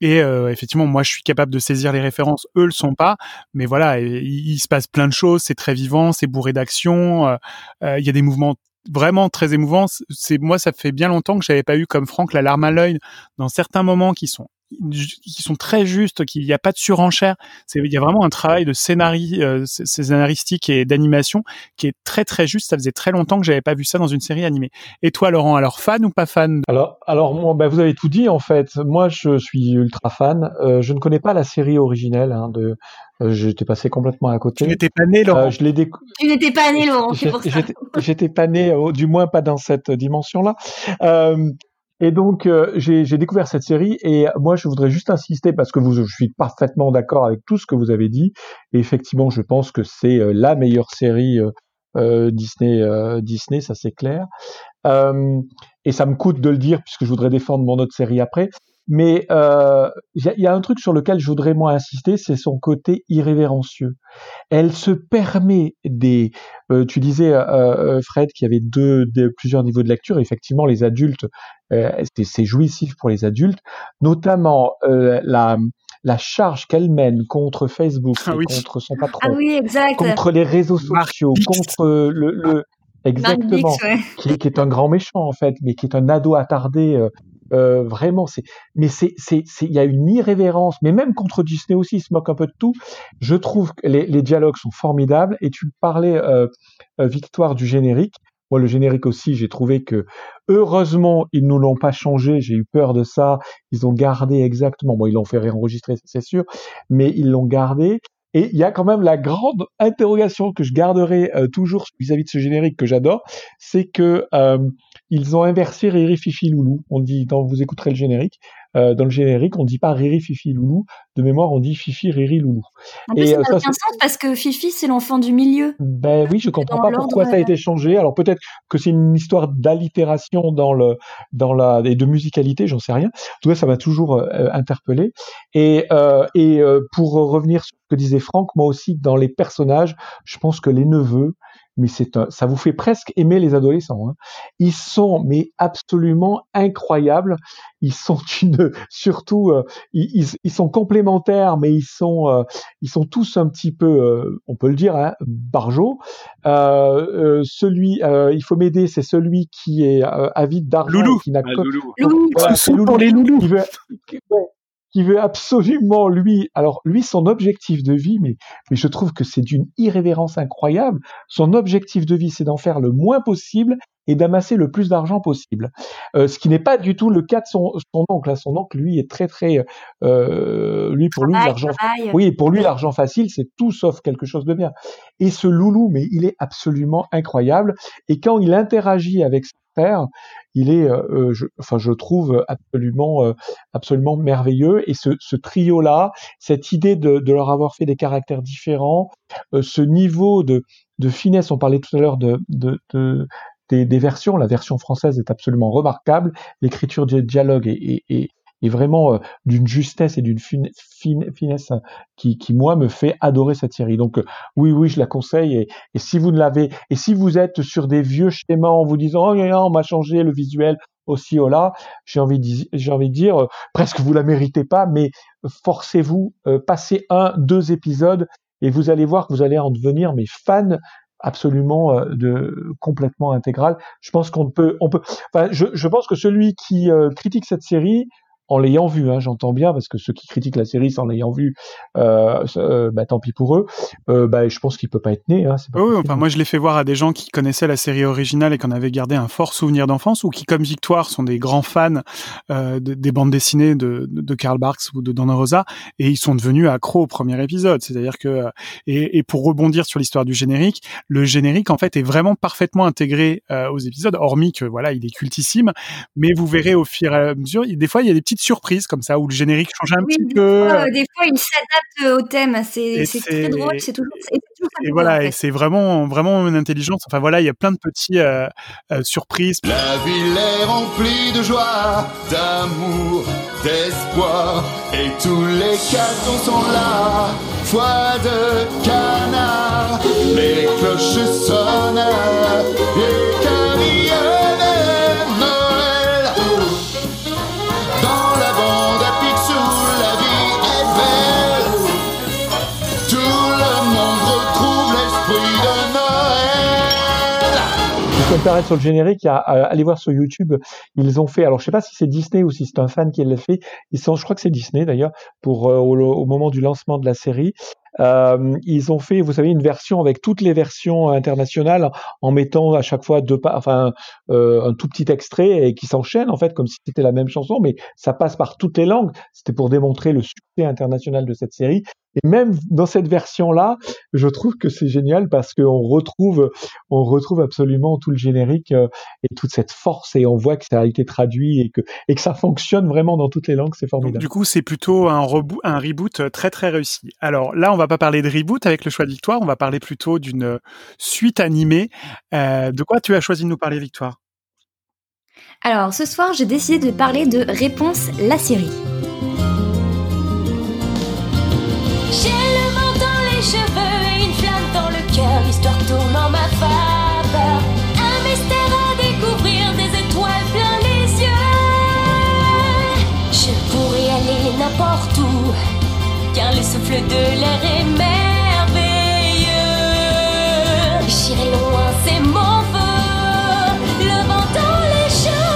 Et euh, effectivement, moi, je suis capable de saisir les références. Eux le sont pas, mais voilà, il, se passe plein de choses. C'est très vivant, c'est bourré d'action. euh, euh, Il y a des mouvements vraiment très émouvants. C'est moi, ça fait bien longtemps que j'avais pas eu comme Franck la larme à l'œil dans certains moments qui sont qui sont très justes, qu'il n'y a pas de surenchère. Il y a vraiment un travail de scénarii, euh, scénaristique et d'animation qui est très très juste. Ça faisait très longtemps que j'avais pas vu ça dans une série animée. Et toi, Laurent, alors fan ou pas fan? Alors, alors moi, bah, vous avez tout dit en fait. Moi, je suis ultra fan. Euh, je ne connais pas la série originelle. Hein, de, euh, j'étais passé complètement à côté. Tu n'étais pas né, Laurent. Euh, je l'ai décou- Tu n'étais pas né, Laurent, c'est pour ça. J'étais- pas né, euh, du moins pas dans cette dimension-là. Et donc euh, j'ai découvert cette série et moi je voudrais juste insister parce que vous, je suis parfaitement d'accord avec tout ce que vous avez dit. Et effectivement, je pense que c'est euh, la meilleure série euh, Disney, Disney, ça c'est clair. Et ça me coûte de le dire puisque je voudrais défendre mon autre série après. Mais euh, il y, a un truc sur lequel je voudrais moi insister, c'est son côté irrévérencieux. Elle se permet des. Euh, tu disais euh, Fred qu'il y avait deux, deux, plusieurs niveaux de lecture. Effectivement, les adultes, c'est jouissif pour les adultes, notamment la la charge qu'elle mène contre Facebook, ah oui. contre son patron, ah oui, exact. contre les réseaux sociaux, contre le, le exactement, ouais. qui, qui, est un grand méchant en fait, mais qui est un ado attardé. Euh, euh, vraiment, c'est, mais c'est, c'est, il y a une irrévérence, mais même contre Disney aussi, il se moque un peu de tout. Je trouve que les, les dialogues sont formidables. Et tu parlais, euh, Victoire, du générique. Moi, le générique aussi, j'ai trouvé que heureusement ils nous l'ont pas changé. J'ai eu peur de ça. Ils ont gardé exactement. Bon, ils l'ont fait réenregistrer, c'est sûr, mais ils l'ont gardé. Et il y a quand même la grande interrogation que je garderai euh, toujours vis-à-vis de ce générique que j'adore, c'est que euh, ils ont inversé Riri Fifi Loulou. On dit, quand vous écouterez le générique, euh, dans le générique, on dit pas Riri Fifi Loulou. De mémoire, on dit Fifi Riri Loulou. En plus, Et, ça euh, n'a aucun sens parce que Fifi, c'est l'enfant du milieu. Ben oui, je comprends pas pourquoi ça a euh, été changé. Alors peut-être que c'est une histoire d'allitération dans le dans la et de musicalité, j'en sais rien. En tout cas, ça m'a toujours euh, interpellé. Et euh, et pour revenir sur ce que disait Franck, moi aussi dans les personnages, je pense que les neveux, mais c'est un, ça vous fait presque aimer les adolescents. Hein. Ils sont mais absolument incroyables. Ils sont *laughs* une, surtout, euh, ils, ils, ils sont complémentaires, mais ils sont, euh, ils sont tous un petit peu, euh, on peut le dire, hein, barjots. Euh, euh, celui, euh, il faut m'aider, c'est celui qui est euh, avide d'argent, Loulou. qui n'a Ah, que, Loulou. Loulou. voilà, sont pour les loulous. qui veut, ouais, qui veut absolument lui, alors lui son objectif de vie, mais, mais je trouve que c'est d'une irrévérence incroyable. Son objectif de vie, c'est d'en faire le moins possible et d'amasser le plus d'argent possible. Euh, ce qui n'est pas du tout le cas de son, son oncle. hein. Son oncle, lui, est très très, euh, lui pour lui l'argent, oui, pour lui l'argent facile, c'est tout sauf quelque chose de bien. Et ce loulou, mais il est absolument incroyable. Et quand il interagit avec il est, euh, euh, je, enfin, je trouve absolument, euh, absolument merveilleux. Et ce, trio-là, cette idée de, leur avoir fait des caractères différents, ce niveau de, finesse, on parlait tout à l'heure de, de, de des, versions. La version française est absolument remarquable. L'écriture est, est, est, est vraiment euh, d'une justesse et d'une fine, fine- finesse qui, qui, moi, me fait adorer cette série. Donc, euh, oui, oui, je la conseille. Et, si vous ne l'avez, et si vous êtes sur des vieux schémas en vous disant, oh, on m'a changé le visuel aussi, oh là, j'ai envie de, j'ai envie de dire, euh, presque vous la méritez pas, mais forcez-vous, passez un, deux épisodes et vous allez voir que vous allez en devenir mais fan absolument de complètement intégral. Je pense qu'on peut, on peut. Enfin, je, je pense que celui qui critique cette série en l'ayant vu, hein, j'entends bien, parce que ceux qui critiquent la série sans l'ayant vu, euh, euh, bah, tant pis pour eux. Euh, bah, je pense qu'il peut pas être né. Hein, pas Oui, enfin moi je l'ai fait voir à des gens qui connaissaient la série originale et qui en avaient gardé un fort souvenir d'enfance ou qui comme Victoire sont des grands fans de- des bandes dessinées de, Karl Barks ou de Donna Rosa et ils sont devenus accros au premier épisode. C'est-à-dire que et, et pour rebondir sur l'histoire du générique, le générique en fait est vraiment parfaitement intégré aux épisodes, hormis que voilà il est cultissime, mais vous verrez au fur et à mesure, des fois il y a des petites surprises comme ça où le générique change un Oui, petit des peu. fois, euh, des fois, il s'adapte au thème. C'est Et très drôle. C'est toujours, Et savoureux, voilà, en et fait. c'est vraiment, vraiment une intelligence. Enfin voilà, il y a plein de petits euh, euh, surprises. La ville est remplie de joie, d'amour, d'espoir, et tous les cadeaux sont là. Foi de canard, les cloches sonnent, et Permettre sur le générique, y a, euh, allez voir sur YouTube, ils ont fait, alors je sais pas si c'est Disney ou si c'est un fan qui l'a fait, ils sont, je crois que c'est Disney d'ailleurs, pour euh, au moment du lancement de la série, euh, ils ont fait, vous savez, une version avec toutes les versions internationales en mettant à chaque fois deux, enfin euh, un tout petit extrait et qui s'enchaîne en fait comme si c'était la même chanson, mais ça passe par toutes les langues. C'était pour démontrer le succès international de cette série. Et même dans cette version-là, je trouve que c'est génial parce qu'on retrouve, on retrouve absolument tout le générique euh, et toute cette force et on voit que ça a été traduit et que, et que ça fonctionne vraiment dans toutes les langues. C'est formidable. Du coup, c'est plutôt un, reboot, un reboot très très réussi. Alors là, on va pas parler de reboot avec le choix de Victoire, on va parler plutôt d'une suite animée. Euh, de quoi tu as choisi de nous parler, Victoire? Alors ce soir, j'ai décidé de parler de Réponse la série. De l'air est merveilleux. Loin, c'est mon. Le vent dans les cheveux.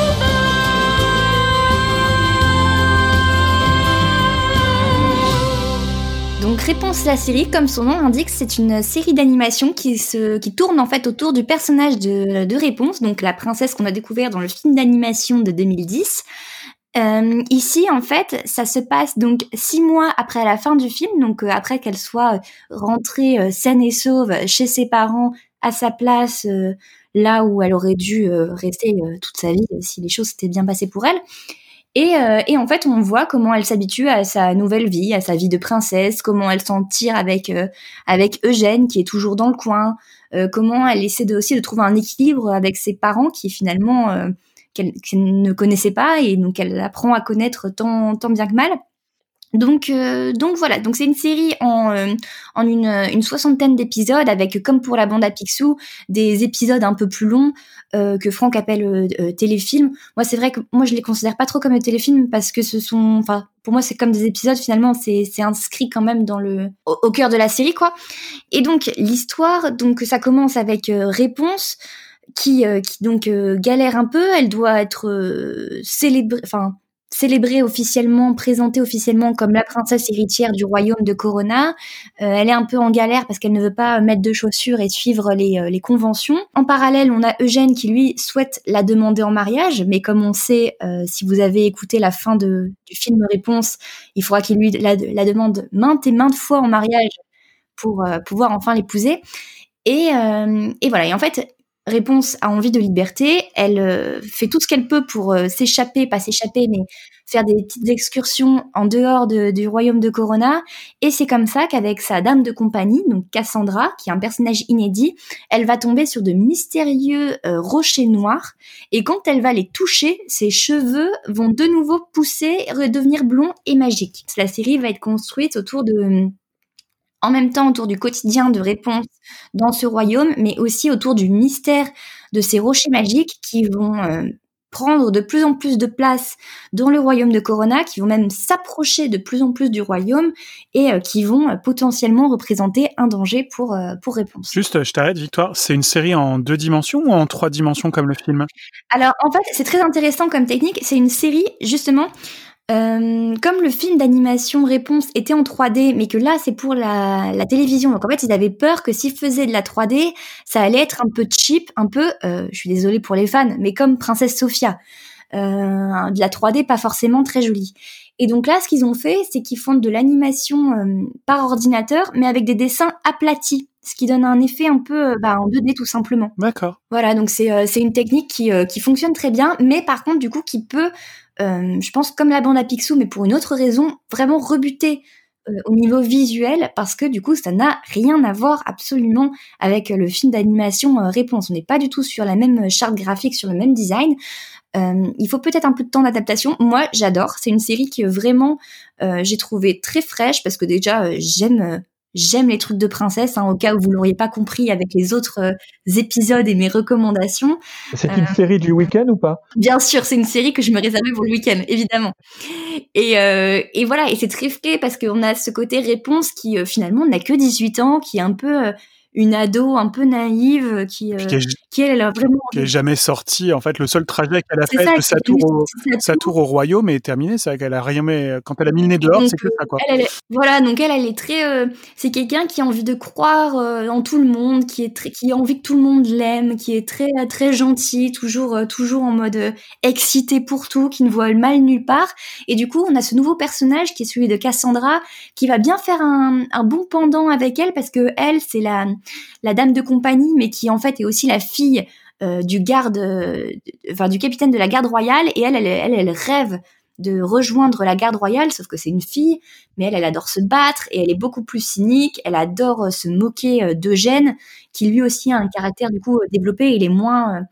Donc Réponse la série, comme son nom l'indique, c'est une série d'animation qui, se, tourne en fait autour du personnage de, de Réponse, donc la princesse qu'on a découvert dans le film d'animation de 2010. Euh, ici, en fait, ça se passe donc six mois après la fin du film, donc euh, après qu'elle soit rentrée euh, saine et sauve chez ses parents, à sa place, là où elle aurait dû rester toute sa vie si les choses s'étaient bien passées pour elle. Et, en fait, on voit comment elle s'habitue à sa nouvelle vie, à sa vie de princesse, comment elle s'en tire avec avec Eugène qui est toujours dans le coin, comment elle essaie aussi de trouver un équilibre avec ses parents qui finalement qu'elle ne connaissait pas et donc elle apprend à connaître tant tant bien que mal. Donc, euh, donc voilà, donc c'est une série en, euh, en une, une soixantaine d'épisodes avec, comme pour la bande à Picsou, des épisodes un peu plus longs euh, que Franck appelle euh, euh, téléfilms. Moi, c'est vrai que moi je les considère pas trop comme des téléfilms parce que ce sont, enfin, pour moi c'est comme des épisodes finalement, c'est inscrit quand même dans le au, au, cœur de la série quoi. Et donc l'histoire, donc ça commence avec euh, réponse qui qui donc galère un peu, elle doit être célébrée, enfin célébrée officiellement, présentée officiellement comme la princesse héritière du royaume de Corona. Euh, elle est un peu en galère parce qu'elle ne veut pas mettre de chaussures et suivre les, euh, les, conventions. En parallèle, on a Eugène qui lui souhaite la demander en mariage, mais comme on sait, euh, si vous avez écouté la fin de, du film Réponse, il faudra qu'il lui la, la, demande maintes et maintes fois en mariage pour euh, pouvoir enfin l'épouser. Et, euh, et voilà. Et en fait, Réponse a envie de liberté, elle euh, fait tout ce qu'elle peut pour euh, s'échapper, pas s'échapper, mais faire des petites excursions en dehors de, du royaume de Corona. Et c'est comme ça qu'avec sa dame de compagnie, donc Cassandra, qui est un personnage inédit, elle va tomber sur de mystérieux euh, rochers noirs. Et quand elle va les toucher, ses cheveux vont de nouveau pousser, redevenir blonds et magiques. La série va être construite autour de en même temps autour du quotidien de réponse dans ce royaume, mais aussi autour du mystère de ces rochers magiques qui vont euh, prendre de plus en plus de place dans le royaume de Corona, qui vont même s'approcher de plus en plus du royaume et euh, qui vont euh, potentiellement représenter un danger pour, euh, pour réponse. Juste, je t'arrête, Victoire, c'est une série en deux dimensions ou en trois dimensions comme le film? Alors, en fait, c'est très intéressant comme technique. C'est une série, justement, euh, comme le film d'animation Réponse était en 3D, mais que là c'est pour la, la, télévision, donc en fait ils avaient peur que s'ils faisaient de la 3D, ça allait être un peu cheap, un peu, euh, je suis désolée pour les fans, mais comme Princesse Sophia, euh, de la 3D pas forcément très jolie. Et donc là, ce qu'ils ont fait, c'est qu'ils font de l'animation euh, par ordinateur, mais avec des dessins aplatis, ce qui donne un effet un peu bah, en 2D tout simplement. D'accord. Voilà, donc c'est euh, c'est une technique qui, euh, qui fonctionne très bien, mais par contre du coup qui peut euh, je pense comme la bande à Picsou, mais pour une autre raison, vraiment rebuter euh, au niveau visuel, parce que du coup, ça n'a rien à voir absolument avec le film d'animation euh, Réponse. On n'est pas du tout sur la même charte graphique, sur le même design. il faut peut-être un peu de temps d'adaptation. Moi, j'adore. C'est une série que vraiment j'ai trouvé très fraîche parce que déjà j'aime J'aime les trucs de princesse, hein, au cas où vous l'auriez pas compris avec les autres euh, épisodes et mes recommandations. C'est une euh, série du week-end ou pas? Bien sûr, c'est une série que je me réservais pour le week-end, évidemment. Et, euh, et voilà, et c'est très frais parce qu'on a ce côté réponse qui euh, finalement n'a que 18 ans, qui est un peu une ado un peu naïve qui, Puis qui est- qui elle, elle a vraiment qui est jamais sortie. En fait, le seul trajet qu'elle a fait ça, de sa tour, au, sa tour. au royaume est terminée. C'est vrai qu'elle a rien mais quand elle a mis le nez dehors, c'est que ça quoi. Elle, elle est- voilà, donc elle, elle est très, euh, c'est quelqu'un qui a envie de croire euh, en tout le monde, qui est très, qui a envie que tout le monde l'aime, qui est très, très gentil, toujours, euh, toujours en mode euh, excité pour tout, qui ne voit le mal nulle part. Et du coup, on a ce nouveau personnage qui est celui de Cassandra, qui va bien faire un, un bon pendant avec elle parce que elle, c'est la, la dame de compagnie, mais qui en fait est aussi la fille euh, du garde, euh, du capitaine de la garde royale. Et elle, elle, rêve de rejoindre la garde royale, sauf que c'est une fille, mais elle, elle adore se battre et elle est beaucoup plus cynique. Elle adore euh, se moquer d'Eugène, qui lui aussi a un caractère du coup développé. Il est moins,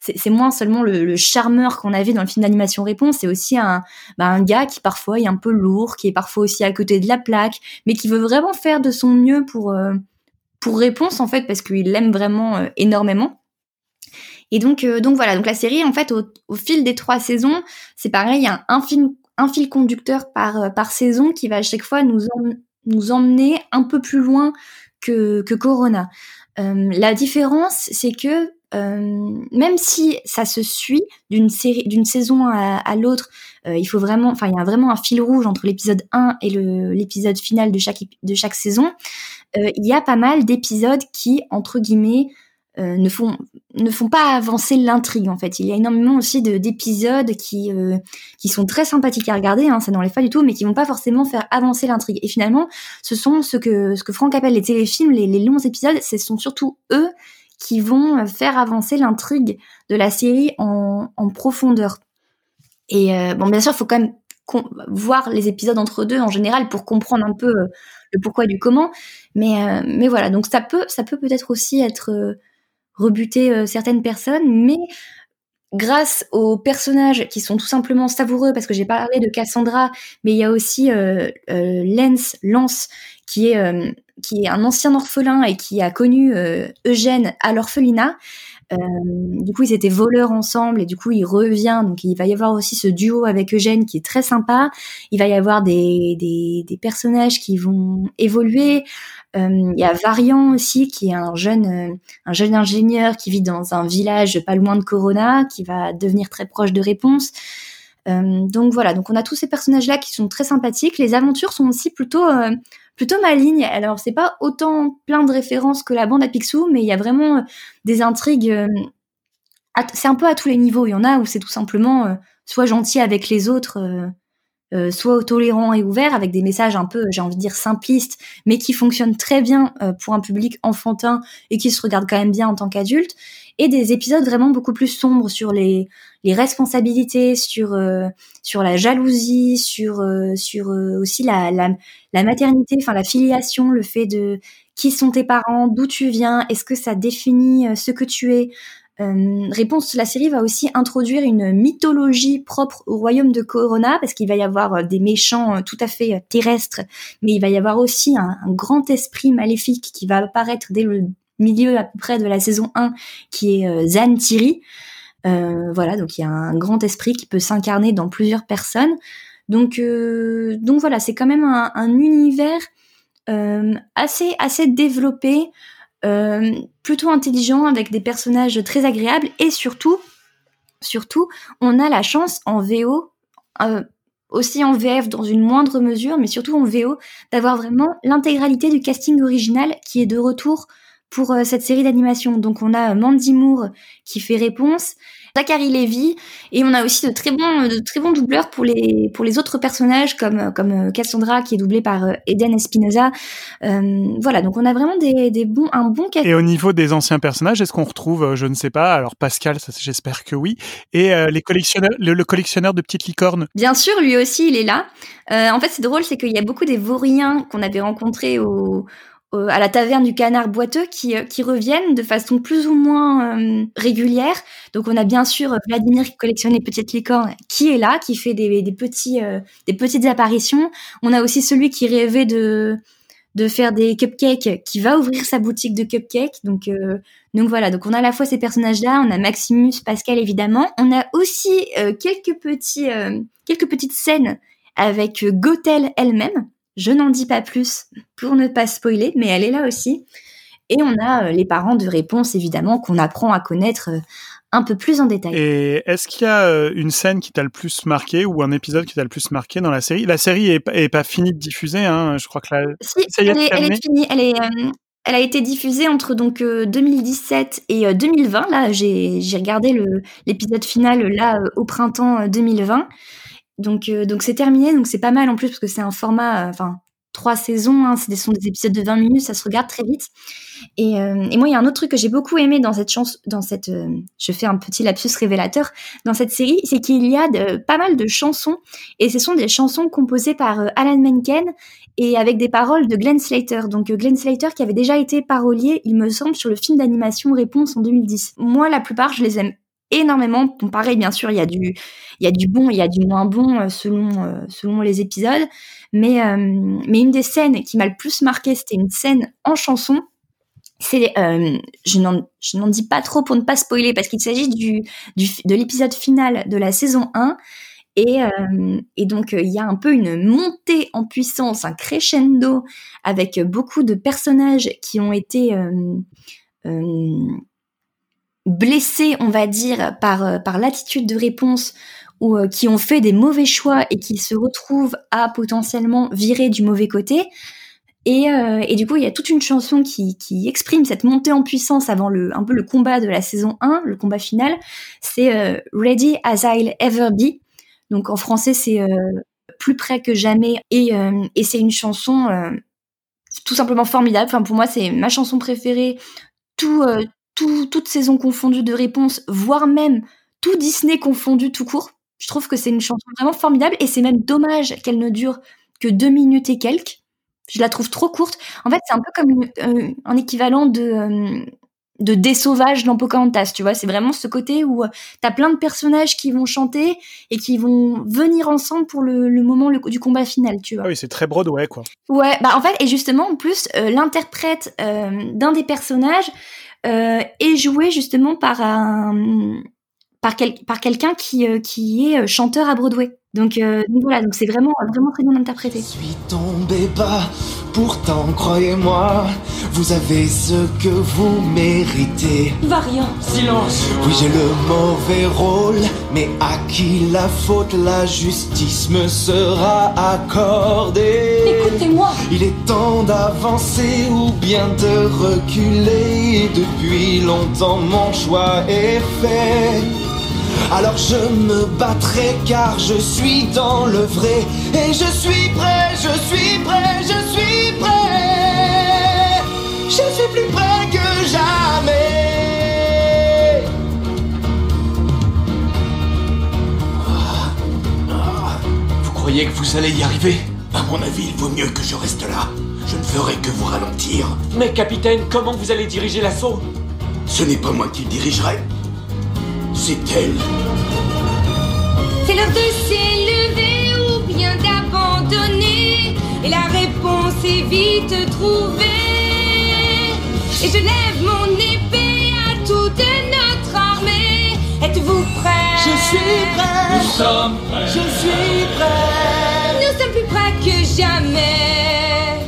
c'est moins seulement le, charmeur qu'on avait dans le film d'animation Réponse, c'est aussi un, bah, un gars qui parfois est un peu lourd, qui est parfois aussi à côté de la plaque, mais qui veut vraiment faire de son mieux pour pour Réponse en fait, parce qu'il l'aime vraiment euh, énormément. Et donc, euh, donc voilà, donc la série, en fait, au, au fil des trois saisons, c'est pareil, il y a un, film, un fil conducteur par, euh, par saison qui va à chaque fois nous, nous emmener un peu plus loin que, que Corona. Euh, la différence, c'est que même si ça se suit d'une série, d'une saison à, l'autre, euh, il faut vraiment, enfin, il y a vraiment un fil rouge entre l'épisode 1 et l'épisode final de chaque, de chaque saison. Euh, il y a pas mal d'épisodes qui, entre guillemets, euh, ne font ne font pas avancer l'intrigue en fait. Il y a énormément aussi de d'épisodes qui euh, qui sont très sympathiques à regarder, hein, ça n'enlève pas du tout, mais qui vont pas forcément faire avancer l'intrigue. Et finalement, ce sont ce que ce que Franck appelle les téléfilms, les longs épisodes, ce sont surtout eux qui vont faire avancer l'intrigue de la série en, en profondeur. Et euh, bon, bien sûr, il faut quand même voir les épisodes entre deux en général pour comprendre un peu euh, le pourquoi et du comment. Mais euh, mais voilà, donc ça peut ça peut peut-être aussi être rebuter certaines personnes, mais grâce aux personnages qui sont tout simplement savoureux, parce que j'ai parlé de Cassandra, mais il y a aussi Lance, Lance, qui est qui est un ancien orphelin et qui a connu euh, Eugène à l'orphelinat. Euh, du coup, ils étaient voleurs ensemble et du coup, il revient. Donc, il va y avoir aussi ce duo avec Eugène qui est très sympa. Il va y avoir des, des, personnages qui vont évoluer. Euh, il y a Variant aussi, qui est un jeune, euh, un jeune ingénieur qui vit dans un village pas loin de Corona, qui va devenir très proche de Réponse. Donc voilà, donc on a tous ces personnages-là qui sont très sympathiques. Les aventures sont aussi plutôt plutôt malignes. Alors c'est pas autant plein de références que la bande à Picsou, mais il y a vraiment euh, des intrigues. euh, c'est un peu à tous les niveaux. Il y en a où c'est tout simplement euh, soit gentil avec les autres, soit tolérant et ouvert, avec des messages un peu, j'ai envie de dire simplistes, mais qui fonctionnent très bien pour un public enfantin et qui se regarde quand même bien en tant qu'adulte. Et des épisodes vraiment beaucoup plus sombres sur les les responsabilités, sur euh, sur la jalousie, sur euh, sur euh, aussi la, la la maternité, enfin la filiation, le fait de qui sont tes parents, d'où tu viens, est-ce que ça définit euh, ce que tu es? Euh, réponse, la série va aussi introduire une mythologie propre au royaume de Corona, parce qu'il va y avoir euh, des méchants tout à fait terrestres, mais il va y avoir aussi un grand esprit maléfique qui va apparaître dès le milieu à peu près de la saison 1, qui est euh, Zan Tiri. Euh, voilà, donc il y a un grand esprit qui peut s'incarner dans plusieurs personnes. Donc, euh, donc voilà, c'est quand même un, un univers assez assez développé, plutôt intelligent, avec des personnages très agréables et surtout, surtout, on a la chance en VO. aussi en VF dans une moindre mesure, mais surtout en VO, d'avoir vraiment l'intégralité du casting original qui est de retour pour euh, cette série d'animation. Donc on a euh, Mandy Moore qui fait réponse, Zachary Levy, et on a aussi de très bons, de très bons doubleurs pour les pour les autres personnages comme comme euh, Cassandra qui est doublée par euh, Eden Espinoza. Euh, voilà, donc on a vraiment des, des bons un bon casting. Et au niveau des anciens personnages, est-ce qu'on retrouve, euh, je ne sais pas, alors Pascal, j'espère que oui, et euh, les collectionneurs, le, le collectionneur de petites licornes? Bien sûr, lui aussi, il est là. Euh, en fait, c'est drôle, c'est qu'il y a beaucoup des vauriens qu'on avait rencontrés au, au- à la taverne du canard boiteux qui, euh, qui reviennent de façon plus ou moins euh, régulière. Donc, on a bien sûr Vladimir qui collectionne les petites licornes, qui est là, qui fait des, des petits, euh, des petites apparitions. On a aussi celui qui rêvait de de faire des cupcakes, qui va ouvrir sa boutique de cupcakes. Donc, euh, donc voilà, donc on a à la fois ces personnages-là, on a Maximus, Pascal évidemment, on a aussi euh, quelques petits, euh, quelques petites scènes avec euh, Gothel elle-même. Je n'en dis pas plus pour ne pas spoiler, mais elle est là aussi. Et on a euh, les parents de réponse, évidemment, qu'on apprend à connaître euh, un peu plus en détail. Et est-ce qu'il y a euh, une scène qui t'a le plus marqué ou un épisode qui t'a le plus marqué dans la série? La série est, est pas finie de diffuser, hein, je crois que la... Si, elle est, elle est finie. Elle est, euh, elle a été diffusée entre donc euh, 2017 et euh, 2020. Là, j'ai regardé l'épisode final là au printemps euh, 2020. Donc euh, donc c'est terminé. Donc c'est pas mal en plus parce que c'est un format, euh, enfin trois saisons. Hein, c'est des sont des épisodes de 20 minutes, ça se regarde très vite. Et, euh, et moi, il y a un autre truc que j'ai beaucoup aimé dans cette chance, dans cette, je fais un petit lapsus révélateur dans cette série, c'est qu'il y a pas mal de chansons et ce sont des chansons composées par Alan Menken et avec des paroles de Glenn Slater. Donc Glenn Slater qui avait déjà été parolier, il me semble, sur le film d'animation Réponse en 2010. Moi, la plupart, je les aime énormément. Bon, pareil, bien sûr, il y a du, il y a du bon, il y a du moins bon euh, selon, euh, selon les épisodes. Mais, euh, mais une des scènes qui m'a le plus marqué, c'était une scène en chanson. C'est, je n'en, dis pas trop pour ne pas spoiler parce qu'il s'agit du, du, de l'épisode final de la saison 1. Et, et donc, il y a un peu une montée en puissance, un crescendo avec beaucoup de personnages qui ont été blessés, on va dire, par, euh, par l'attitude de réponse ou euh, qui ont fait des mauvais choix et qui se retrouvent à potentiellement virer du mauvais côté. Et, euh, et du coup, il y a toute une chanson qui, qui exprime cette montée en puissance avant le, un peu le combat de la saison 1, le combat final. C'est Ready as I'll Ever Be. Donc en français, c'est plus près que jamais. Et, et c'est une chanson tout simplement formidable. Enfin, pour moi, c'est ma chanson préférée. Tout, tout, toute saison confondue de réponse, voire même tout Disney confondu tout court. Je trouve que c'est une chanson vraiment formidable et c'est même dommage qu'elle ne dure que deux minutes et quelques. Je la trouve trop courte. En fait, c'est un peu comme une- euh, un équivalent de, euh, de Des Sauvages dans Pocahontas, tu vois. C'est vraiment ce côté où euh, t'as plein de personnages qui vont chanter et qui vont venir ensemble pour le, le moment le- du combat final, tu vois. Ah oui, c'est très Broadway, quoi. Ouais, bah en fait, et justement, en plus, euh, l'interprète d'un des personnages est joué justement par un par, quel, par quelqu'un qui, euh, qui est euh, chanteur à Broadway. Donc, euh, voilà, donc c'est vraiment vraiment très bien interprété. tombez bas, pourtant croyez-moi, vous avez ce que vous méritez. Variant. Silence. Oui, j'ai le mauvais rôle, mais à qui la faute, la justice me sera accordée. Écoutez-moi. Il est temps d'avancer ou bien de reculer. Depuis longtemps, mon choix est fait. Alors je me battrai car je suis dans le vrai et je suis prêt, je suis prêt, je suis prêt. Je suis plus prêt que jamais. Vous croyez que vous allez y arriver? À mon avis, il vaut mieux que je reste là. Je ne ferai que vous ralentir. Mais capitaine, comment vous allez diriger l'assaut? Ce n'est pas moi qui le dirigerai. C'est elle. C'est l'heure de s'élever ou bien d'abandonner. Et la réponse est vite trouvée. Et je lève mon épée à toute notre armée. Êtes-vous prêts? Je suis prêt. Nous sommes prêts. Je suis prêt. Nous sommes plus prêts que jamais.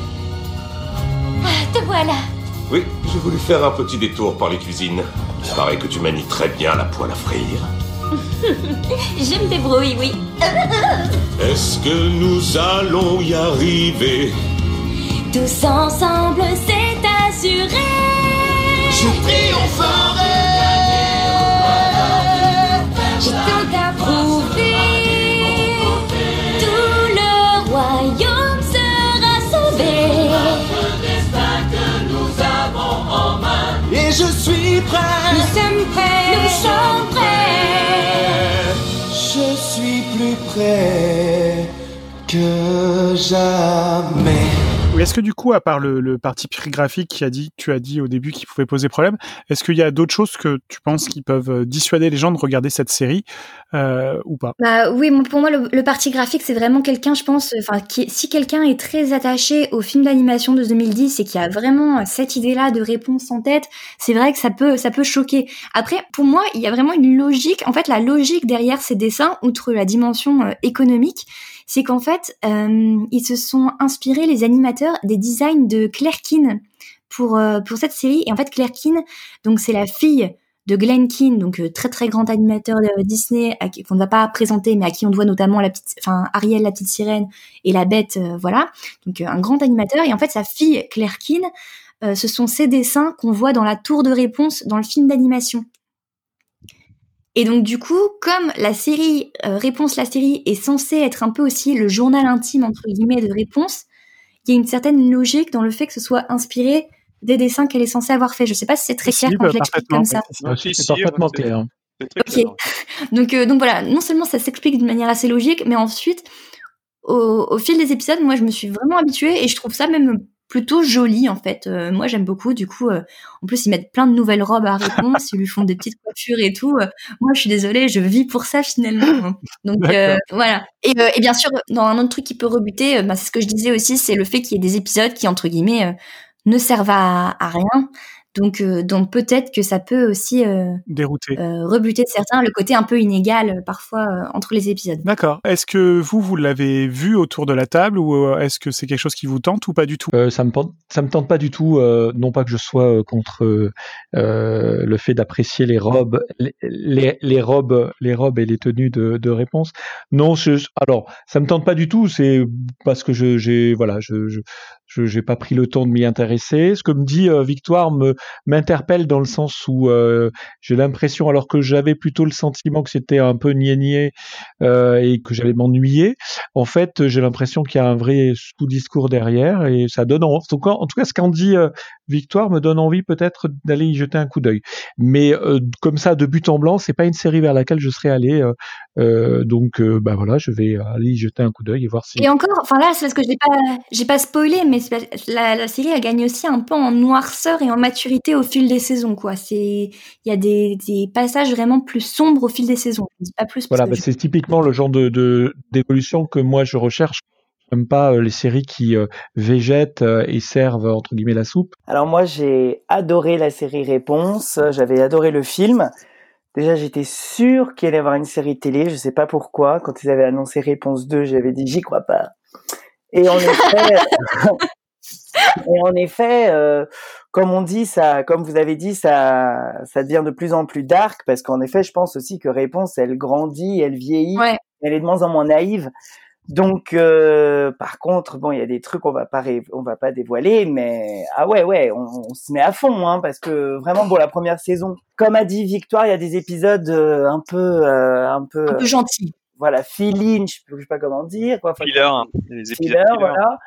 Ah, te voilà. Oui, j'ai voulu faire un petit détour par les cuisines. Il paraît que tu manies très bien la poêle à frire. *laughs* Je me débrouille, oui. Est-ce que nous allons y arriver? Tous ensemble, c'est assuré. Je triompherai. Suis prêt. Nous sommes prêts. Nous sommes prêts. Je suis plus près que jamais. Est-ce que du coup, à part le, le parti graphique qui a dit, tu as dit au début qu'il pouvait poser problème, est-ce qu'il y a d'autres choses que tu penses qui peuvent euh, dissuader les gens de regarder cette série euh, ou pas? Bah oui, pour moi le, le parti graphique c'est vraiment quelqu'un, je pense, enfin qui, si quelqu'un est très attaché au film d'animation de 2010 et qui a vraiment cette idée-là de réponse en tête, c'est vrai que ça peut ça peut choquer. Après, pour moi, il y a vraiment une logique. En fait, la logique derrière ces dessins, outre la dimension euh, économique, c'est qu'en fait, euh, ils se sont inspirés les animateurs des designs de Claire Keane pour euh, pour cette série. Et en fait, Claire Keane, donc c'est la fille de Glenn Keane, donc euh, très très grand animateur de Disney, qu'on ne va pas présenter, mais à qui on doit notamment la petite, enfin Ariel la petite sirène et la Bête, euh, voilà. Donc euh, un grand animateur. Et en fait, sa fille Claire Keane, euh, ce sont ses dessins qu'on voit dans la tour de réponse dans le film d'animation. Et donc du coup, comme la série euh, Réponse la série est censée être un peu aussi le journal intime entre guillemets de Réponse, il y a une certaine logique dans le fait que ce soit inspiré des dessins qu'elle est censée avoir fait. Je sais pas si c'est très clair Si, quand bah, je l'explique comme ça. Ouais, Si, c'est si, parfaitement c'est- clair. C'est très Ok. Donc, euh, donc voilà, non seulement ça s'explique d'une manière assez logique, mais ensuite, au, au fil des épisodes, moi, je me suis vraiment habituée et je trouve ça même plutôt joli, en fait. Euh, moi, j'aime beaucoup. Du coup, euh, en plus, ils mettent plein de nouvelles robes à réponse, ils lui font des petites coiffures et tout. Euh, moi, je suis désolée, je vis pour ça, finalement. *laughs* Donc, euh, voilà. Et, euh, et bien sûr, dans un autre truc qui peut rebuter, bah, c'est ce que je disais aussi, c'est le fait qu'il y ait des épisodes qui, entre guillemets, euh, ne servent à, à rien. Donc, euh, donc peut-être que ça peut aussi euh, Dérouté. euh, rebuter de certains le côté un peu inégal euh, parfois euh, entre les épisodes. D'accord. Est-ce que vous, vous l'avez vu autour de la table ou euh, est-ce que c'est quelque chose qui vous tente ou pas du tout? Euh, ça me tente, ça me tente pas du tout. euh, non pas que je sois euh, contre le fait d'apprécier les robes, les, les, les robes, les robes et les tenues de, de réponse. Non, je, alors ça me tente pas du tout. C'est parce que je, j'ai, voilà, je, je, je j'ai pas pris le temps de m'y intéresser. Ce que me dit euh, Victoire me m'interpelle dans le sens où euh, j'ai l'impression, alors que j'avais plutôt le sentiment que c'était un peu niais euh, et que j'allais m'ennuyer. En fait, j'ai l'impression qu'il y a un vrai sous-discours derrière et ça donne, en tout en tout cas ce qu'en dit Victoire me donne envie peut-être d'aller y jeter un coup d'œil. Mais euh, comme ça, de but en blanc, c'est pas une série vers laquelle je serais allé. euh, donc, bah voilà, je vais aller y jeter un coup d'œil et voir si. Et encore, enfin là, c'est parce que j'ai pas, j'ai pas spoilé, mais la, la série elle gagne aussi un peu en noirceur et en maturité au fil des saisons, quoi. C'est, il y a des, des passages vraiment plus sombres au fil des saisons. Je dis pas plus. parce Voilà, que bah, c'est typiquement le genre de de- d'évolution que moi je recherche. J'aime pas euh, les séries qui euh, végètent euh, et servent entre guillemets la soupe. Alors moi j'ai adoré la série Réponse, j'avais adoré le film. Déjà j'étais sûr qu'il allait y avoir une série télé, je sais pas pourquoi. Quand ils avaient annoncé Réponse 2, j'avais dit j'y crois pas. Et en effet, *laughs* et en effet, euh, comme on dit, ça, comme vous avez dit, ça, ça devient de plus en plus dark parce qu'en effet, je pense aussi que Réponse, elle grandit, elle vieillit, Ouais. elle est de moins en moins naïve. Donc, euh, par contre, bon, il y a des trucs on va pas, on va pas dévoiler, mais ah ouais, ouais, on, on se met à fond, hein, parce que vraiment, bon, la première saison, comme a dit Victoire, il y a des épisodes euh, un peu, euh, un peu, un peu gentil. Voilà, feeling, je sais, pas comment dire, quoi. Enfin, Filler, hein, les épisodes filler, filler. voilà.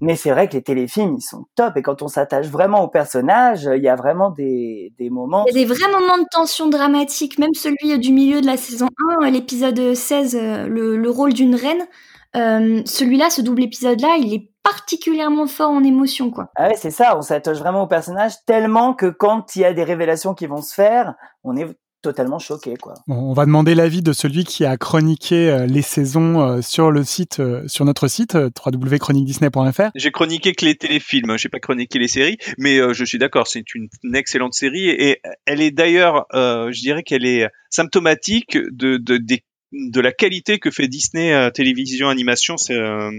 Mais c'est vrai que les téléfilms, ils sont top. Et quand on s'attache vraiment au personnage, il y a vraiment des, des moments. Il y a des vrais moments de tension dramatique, même celui du milieu de la saison 1, l'épisode 16, euh, le, le rôle d'une reine. Euh, celui-là, ce double épisode-là, il est particulièrement fort en émotion, quoi. Ah ouais, c'est ça. On s'attache vraiment au personnage tellement que quand il y a des révélations qui vont se faire, on est totalement choqué, quoi. On va demander l'avis de celui qui a chroniqué euh, les saisons euh, sur le site, euh, sur notre site euh, www.chroniquedisney.fr. J'ai chroniqué que les téléfilms, j'ai pas chroniqué les séries, mais euh, je suis d'accord, c'est une, une excellente série et elle est d'ailleurs, euh, je dirais qu'elle est symptomatique de, de des de la qualité que fait Disney euh, télévision animation c'est euh,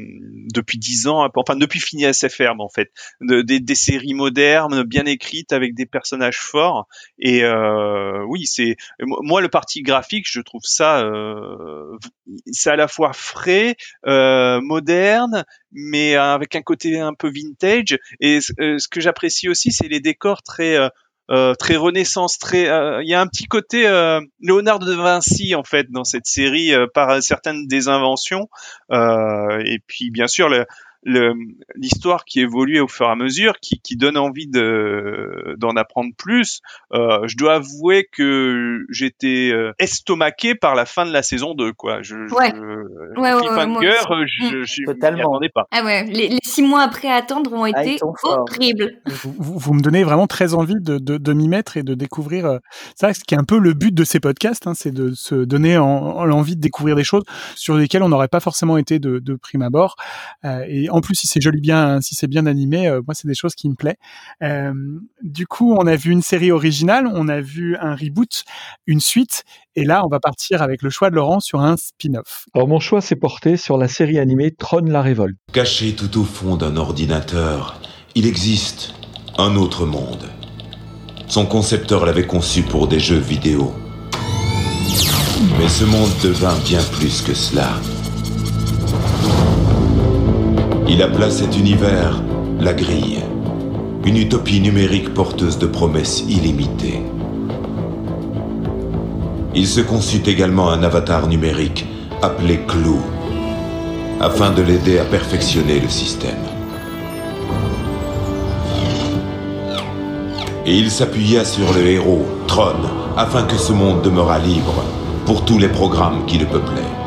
depuis dix ans enfin depuis Phineas et Ferb en fait. De, des, des séries modernes bien écrites avec des personnages forts. Et euh, oui c'est moi le parti graphique je trouve ça euh, c'est à la fois frais euh, moderne mais avec un côté un peu vintage. Et euh, ce que j'apprécie aussi c'est les décors très euh, très renaissance, très. euh, Il y a un petit côté euh, Léonard de Vinci en fait dans cette série euh, par certaines des inventions. Euh, et puis bien sûr le- l'histoire qui évolue au fur et à mesure, qui, qui donne envie de d'en apprendre plus. Euh, je dois avouer que j'étais euh, estomaqué par la fin de la saison 2, quoi. Je, Ouais. je, Ouais, ouais, ouais, cliffhanger, euh, je, je, je m'y Totalement. attendais pas. Ah ouais, les, les six mois après à attendre ont Ah, été horribles. Vous, vous- vous me donnez vraiment très envie de, de, de m'y mettre et de découvrir. euh, ça, ce qui est un peu le but de ces podcasts, hein, c'est de se donner en, en l'envie de découvrir des choses sur lesquelles on n'aurait pas forcément été de, de prime abord. Euh, et en plus, si c'est joli bien, si c'est bien animé, euh, moi, c'est des choses qui me plaisent. Euh, du coup, on a vu une série originale, on a vu un reboot, une suite, et là, on va partir avec le choix de Laurent sur un spin-off. Alors mon choix s'est porté sur la série animée Tron la révolte. Caché tout au fond d'un ordinateur, il existe un autre monde. Son concepteur l'avait conçu pour des jeux vidéo. Mais ce monde devint bien plus que cela. Il appela cet univers la grille, une utopie numérique porteuse de promesses illimitées. Il se conçut également un avatar numérique appelé Clou, afin de l'aider à perfectionner le système. Et il s'appuya sur le héros, Tron, afin que ce monde demeurât libre pour tous les programmes qui le peuplaient.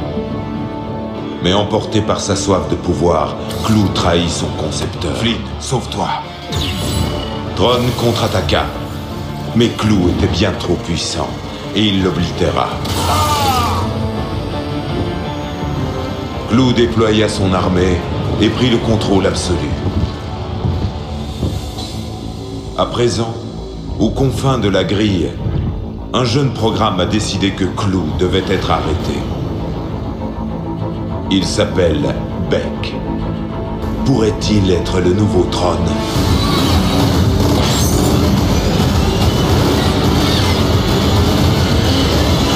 Mais emporté par sa soif de pouvoir, Clou trahit son concepteur. Fleet, sauve-toi. Tron contre-attaqua. Mais Clou était bien trop puissant et il l'oblitéra. Clou déploya son armée et prit le contrôle absolu. À présent, aux confins de la grille, un jeune programme a décidé que Clou devait être arrêté. Il s'appelle Beck. Pourrait-il être le nouveau trône?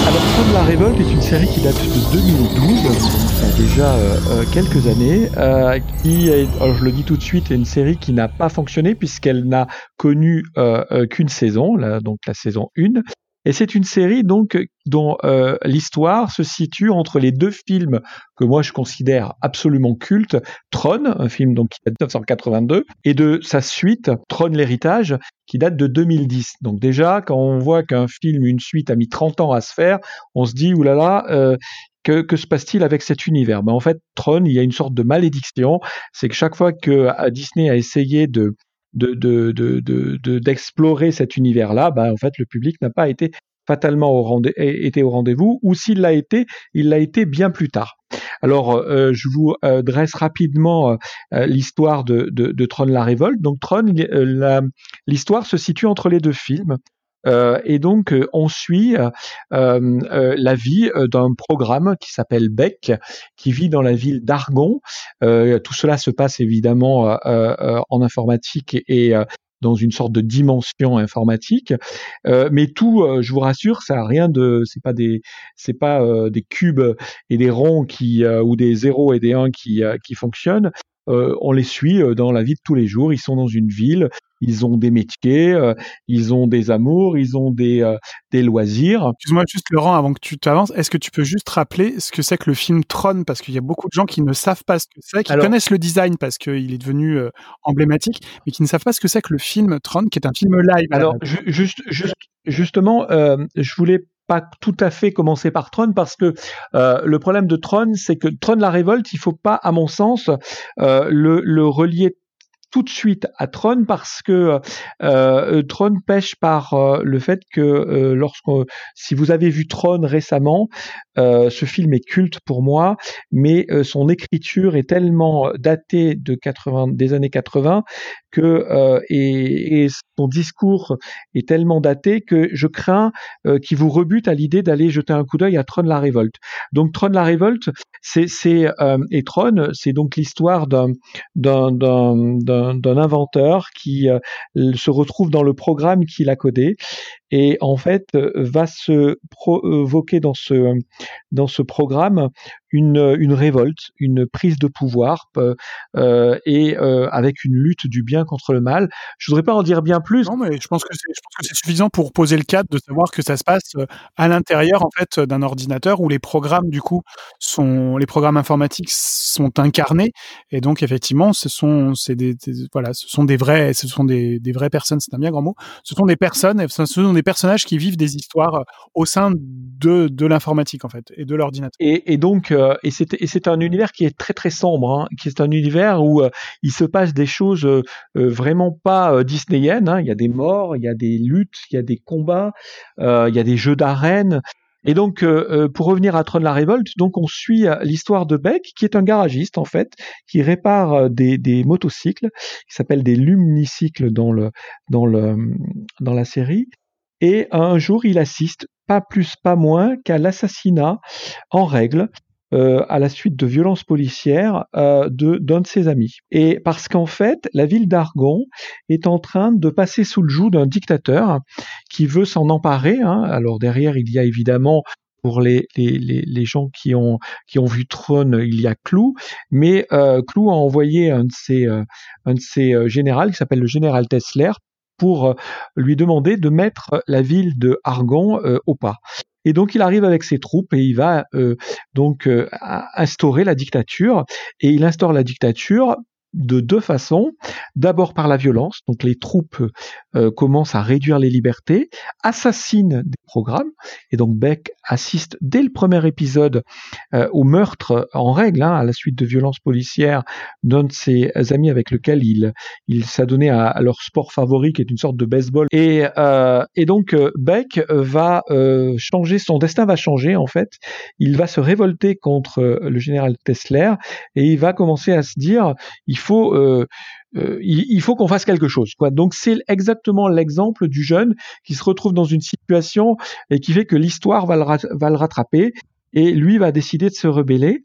Alors, Tron la Révolte est une série qui date de 2012, il a déjà euh, euh, quelques années, euh, qui est, je le dis tout de suite, est une série qui n'a pas fonctionné puisqu'elle n'a connu qu'une saison, donc la saison 1, et c'est une série donc dont euh, l'histoire se situe entre les deux films que moi je considère absolument cultes, Tron, un film donc qui date de 1982, et de sa suite, Tron l'héritage, qui date de 2010. Donc déjà, quand on voit qu'un film, une suite a mis 30 ans à se faire, on se dit, oulala, euh, que, que se passe-t-il avec cet univers? Ben, En fait, Tron, il y a une sorte de malédiction, c'est que chaque fois que euh, Disney a essayé de de, de, de, de, d'explorer cet univers-là, bah, en fait, le public n'a pas été fatalement au rendez été au rendez-vous, ou s'il l'a été, il l'a été bien plus tard. Alors, euh, je vous euh, dresse rapidement euh, l'histoire de, de, de, Tron la Révolte. Donc, Tron, l'histoire se situe entre les deux films. Euh, et donc, euh, on suit euh, la vie d'un programme qui s'appelle Beck, qui vit dans la ville d'Argon. tout cela se passe évidemment en informatique et, dans une sorte de dimension informatique. Euh, mais tout, euh, je vous rassure, ça a rien de, c'est pas des, c'est pas euh, des cubes et des ronds qui ou des zéros et des 1 qui qui fonctionnent. on les suit dans la vie de tous les jours. Ils sont dans une ville, ils ont des métiers, euh, ils ont des amours, ils ont des, euh, des loisirs. Excuse-moi juste Laurent, avant que tu t'avances, est-ce que tu peux juste rappeler ce que c'est que le film Tron? Parce qu'il y a beaucoup de gens qui ne savent pas ce que c'est, qui connaissent le design parce qu'il est devenu euh, emblématique, mais qui ne savent pas ce que c'est que le film Tron, qui est un film live. Alors juste, juste, justement, je voulais pas tout à fait commencer par Tron parce que euh, le problème de Tron, c'est que Tron la révolte, il faut pas, à mon sens, euh, le, le relier tout de suite à Tron parce que euh, euh Tron pêche par euh, le fait que euh, lorsque si vous avez vu Tron récemment, ce film est culte pour moi, mais son écriture est tellement datée de 80 des années 80 que et, et, son discours est tellement daté que je crains qu'il vous rebute à l'idée d'aller jeter un coup d'œil à Tron la révolte. Donc Tron la révolte, c'est c'est et Tron, c'est donc l'histoire d'un d'un d'un inventeur qui euh, se retrouve dans le programme qu'il a codé et en fait euh, va se provoquer dans ce dans ce programme une, une révolte, une prise de pouvoir euh, et euh, avec une lutte du bien contre le mal. Je voudrais pas en dire bien plus. Non, mais je pense que c'est suffisant pour poser le cadre de savoir que ça se passe à l'intérieur en fait d'un ordinateur où les programmes du coup sont les programmes informatiques sont incarnés et donc effectivement ce sont c'est des, voilà ce sont des vrais ce sont des, des vraies personnes c'est un bien grand mot ce sont des personnes ce sont des personnages qui vivent des histoires euh, au sein de, de l'informatique en fait et de l'ordinateur. Et, et, donc euh, et c'est un univers qui est très très sombre, hein, qui est un univers où euh, il se passe des choses euh, vraiment pas disneyennes. Hein. Il y a des morts, il y a des luttes, il y a des combats, il y a des jeux d'arène. Et donc, pour revenir à Tron la Révolte, donc on suit l'histoire de Beck, qui est un garagiste en fait, qui répare des, motocycles, qui s'appellent des lumnicycles dans dans la série, et un jour il assiste, pas plus pas moins, qu'à l'assassinat en règle euh, à la suite de violences policières euh, de d'un de ses amis. Et parce qu'en fait, la ville d'Argon est en train de passer sous le joug d'un dictateur qui veut s'en emparer. Hein. Alors derrière, il y a évidemment pour les, les, les, les, gens qui ont, qui ont vu Trône, il y a Clou, mais euh, Clou a envoyé un de ses, euh, un de ses euh, généraux, qui s'appelle le général Tessler, pour euh, lui demander de mettre la ville de Argon au pas. Et donc il arrive avec ses troupes et il va euh, donc euh, instaurer la dictature. Et il instaure la dictature de deux façons. D'abord par la violence, donc les troupes euh, commencent à réduire les libertés, assassinent des programmes, et donc Beck assiste dès le premier épisode euh, au meurtre en règle, hein, à la suite de violences policières d'un de ses amis avec lequel il, il s'adonnait à, à, leur sport favori, qui est une sorte de baseball. Et, euh, donc Beck va changer, son destin va changer en fait. Il va se révolter contre le général Tessler et il va commencer à se dire, il euh, euh, il, faut qu'on fasse quelque chose. Donc c'est exactement l'exemple du jeune qui se retrouve dans une situation et qui fait que l'histoire va, le rattraper et lui va décider de se rebeller.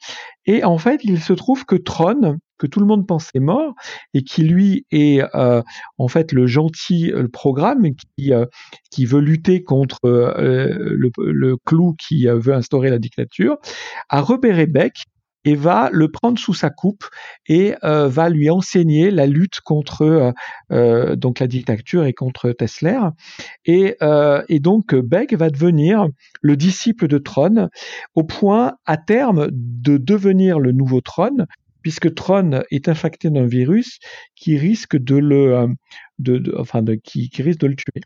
Et en fait, il se trouve que Tron, que tout le monde pensait mort et qui lui est euh, en fait le gentil programme qui veut lutter contre le, le, clou qui veut instaurer la dictature a repéré Beck et va le prendre sous sa coupe et euh, va lui enseigner la lutte contre euh, euh donc la dictature et contre Tesler. Et, et, donc Beck va devenir le disciple de Tron au point à terme de devenir le nouveau Tron puisque Tron est infecté d'un virus qui risque de le, euh, qui, risque de le tuer.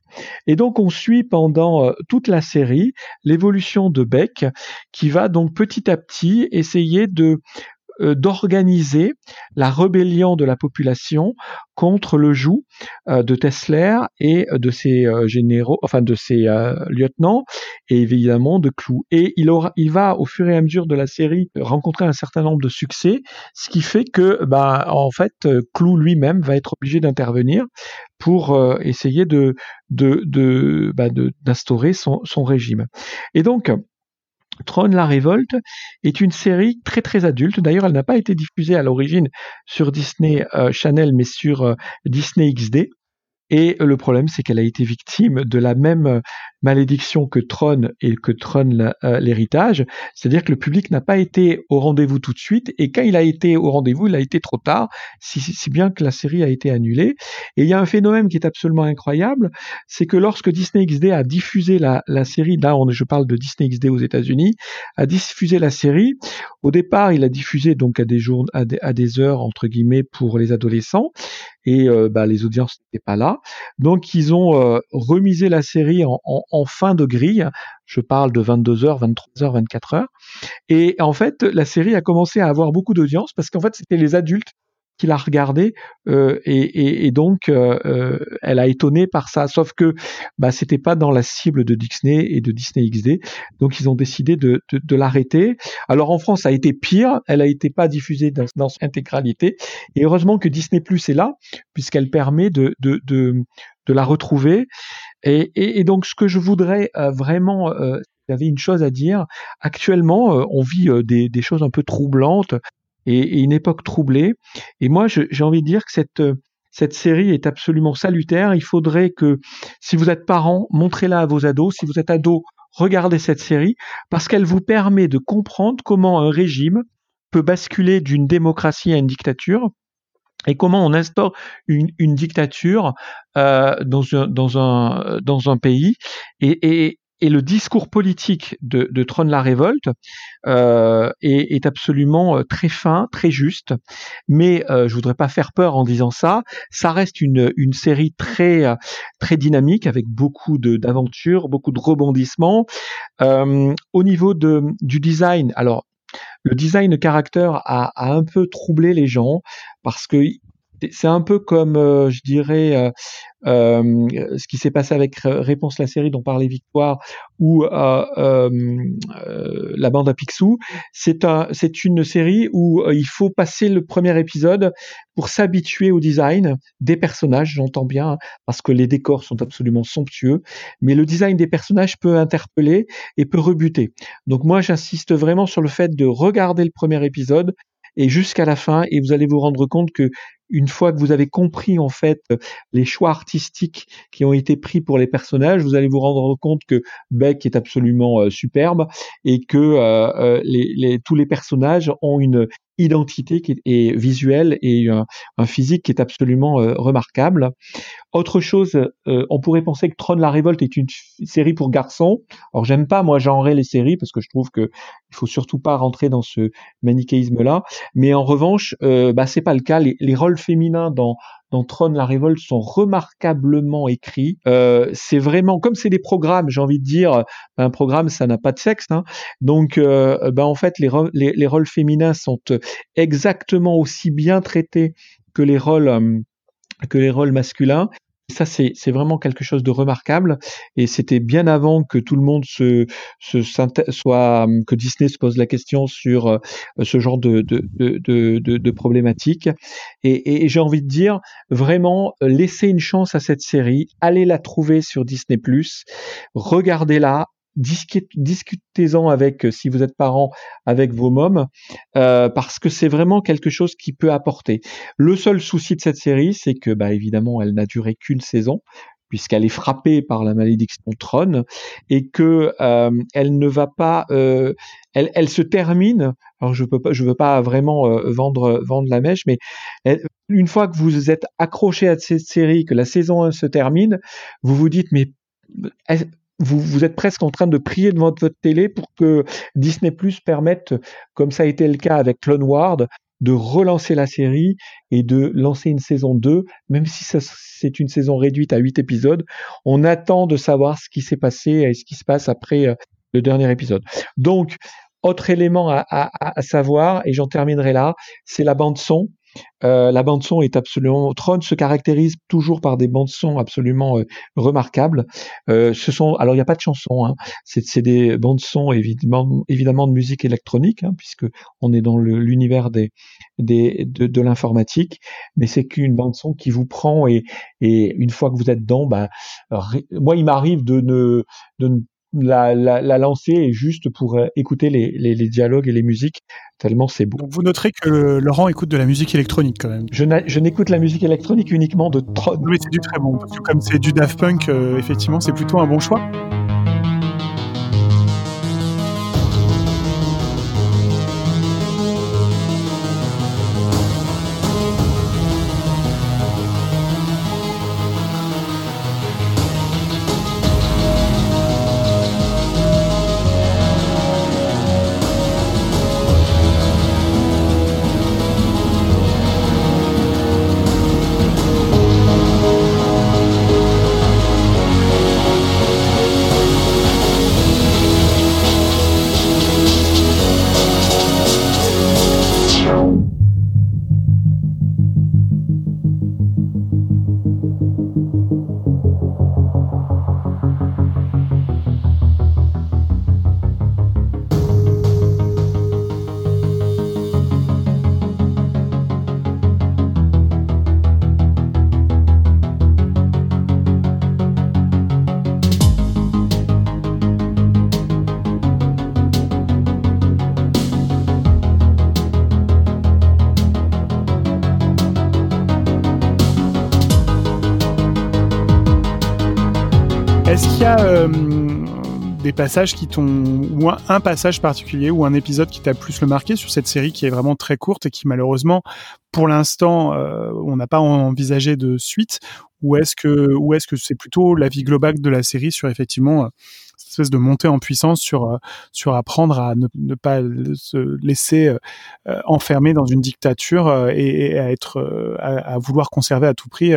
Et donc on suit pendant euh, toute la série l'évolution de Beck, qui va donc petit à petit essayer de d'organiser la rébellion de la population contre le joug euh, de Tesler et de ses euh, généraux, enfin de ses lieutenants, et évidemment de Clou. Et il, aura, il va au fur et à mesure de la série rencontrer un certain nombre de succès, ce qui fait que, bah, en fait, Clou lui-même va être obligé d'intervenir pour essayer de de de bah, d'instaurer son, son régime. Et donc Tron la révolte est une série très très adulte. D'ailleurs, elle n'a pas été diffusée à l'origine sur Disney euh, Channel, mais sur euh, Disney XD. Et le problème, c'est qu'elle a été victime de la même malédiction que Tron et que Tron euh, l'héritage, c'est-à-dire que le public n'a pas été au rendez-vous tout de suite, et quand il a été au rendez-vous, il a été trop tard, si, si, bien que la série a été annulée. Et il y a un phénomène qui est absolument incroyable, c'est que lorsque Disney XD a diffusé la, la série, là on, je parle de Disney XD aux États-Unis, a diffusé la série, au départ il a diffusé donc à des à des, à des heures entre guillemets pour les adolescents, et euh, bah, les audiences n'étaient pas là. Donc ils ont euh, remisé la série en, en, en, fin de grille. Je parle de 22h, 23h, 24h. Et en fait, la série a commencé à avoir beaucoup d'audience parce qu'en fait, c'était les adultes qui l'a regardé euh, et, et, et, donc euh, euh, elle a étonné par ça. Sauf que bah, c'était pas dans la cible de Disney et de Disney XD, donc ils ont décidé de, de, de l'arrêter. Alors en France, ça a été pire. Elle a été pas diffusée dans, dans son intégralité. Et heureusement que Disney Plus est là, puisqu'elle permet de, de, de, de la retrouver. Et, et, et, donc ce que je voudrais euh, vraiment euh, j'avais une chose à dire. Actuellement, euh, on vit des, des, choses un peu troublantes et, une époque troublée. Et moi, j'ai envie de dire que cette, cette série est absolument salutaire. Il faudrait que, si vous êtes parents, montrez-la à vos ados. Si vous êtes ado, regardez cette série parce qu'elle vous permet de comprendre comment un régime peut basculer d'une démocratie à une dictature et comment on instaure une, dictature euh, dans, un, dans, un, dans un pays. Et, et le discours politique de, de Tron la révolte euh, est, absolument euh, très fin, très juste. Mais euh, je voudrais pas faire peur en disant ça. Ça reste une, série très très dynamique avec beaucoup d'aventures, beaucoup de rebondissements. Euh, au niveau de, du design, alors le design de caractère a, un peu troublé les gens parce que c'est un peu comme, euh, je dirais, euh, euh, ce qui s'est passé avec Réponse la série dont parlait Victoire ou La bande à Picsou. C'est un, c'est une série où il faut passer le premier épisode pour s'habituer au design des personnages, j'entends bien, hein, parce que les décors sont absolument somptueux, mais le design des personnages peut interpeller et peut rebuter. Donc moi, j'insiste vraiment sur le fait de regarder le premier épisode et jusqu'à la fin et vous allez vous rendre compte que une fois que vous avez compris en fait les choix artistiques qui ont été pris pour les personnages, vous allez vous rendre compte que Beck est absolument euh, superbe et que euh, euh, tous les personnages ont une identité qui est, visuelle et un, physique qui est absolument remarquable. Autre chose, on pourrait penser que Tron la révolte est une série pour garçons. Alors j'aime pas moi genrer les séries parce que je trouve que il faut surtout pas rentrer dans ce manichéisme là. Mais en revanche, euh, bah c'est pas le cas. Les rôles féminins dans dans Tron la révolte sont remarquablement écrits. Euh, c'est vraiment comme c'est des programmes, j'ai envie de dire, un programme ça n'a pas de sexe, hein. donc euh, ben en fait les, les, les, rôles féminins sont exactement aussi bien traités euh, que les rôles masculins ça, c'est vraiment quelque chose de remarquable. Et c'était bien avant que tout le monde se, soit, que Disney se pose la question sur euh, ce genre de, de, problématiques. Et, et j'ai envie de dire, vraiment, laissez une chance à cette série. Allez la trouver sur Disney+. Regardez-la, discutez-en avec, euh, si vous êtes parent, avec vos mômes, euh, parce que c'est vraiment quelque chose qui peut apporter. Le seul souci de cette série, c'est que, bah, évidemment, elle n'a duré qu'une saison, puisqu'elle est frappée par la malédiction Tron, et que euh, elle ne va pas, euh, elle, elle, se termine. Alors je peux pas, je veux pas vraiment euh, vendre vendre la mèche, mais une fois que vous êtes accroché à cette série, que la saison 1 se termine, vous vous dites mais vous, vous êtes presque en train de prier devant votre télé pour que Disney Plus permette, comme ça a été le cas avec Clone Wars, de relancer la série et de lancer une saison 2, même si c'est une saison réduite à 8 épisodes. On attend de savoir ce qui s'est passé et ce qui se passe après euh, le dernier épisode. Donc, autre élément à, à savoir, et j'en terminerai là, c'est la bande son. Euh, la bande son est absolument. Tron se caractérise toujours par des bandes son absolument euh, remarquables. Euh, ce sont alors il n'y a pas de chansons, hein. c'est des bandes son évidemment évidemment de musique électronique hein, puisque on est dans l'univers des, des de, l'informatique, mais c'est qu'une bande son qui vous prend et, et une fois que vous êtes dedans, bah, moi il m'arrive de ne de ne la, la, la, lancer juste pour euh, écouter les, les, les, dialogues et les musiques, tellement c'est beau. vous noterez que Laurent écoute de la musique électronique quand même. Je n'écoute la musique électronique uniquement de Tron. Oui, c'est du très bon, parce que comme c'est du Daft Punk, euh, effectivement, c'est plutôt un bon choix. Passages qui t'ont ou un, passage particulier ou un épisode qui t'a plus le marqué sur cette série qui est vraiment très courte et qui malheureusement pour l'instant euh, on n'a pas envisagé de suite? Ou est-ce que ou est-ce que c'est plutôt la vie globale de la série sur effectivement euh, cette espèce de montée en puissance sur euh, sur apprendre à ne, pas se laisser enfermer dans une dictature et, à être à, vouloir conserver à tout prix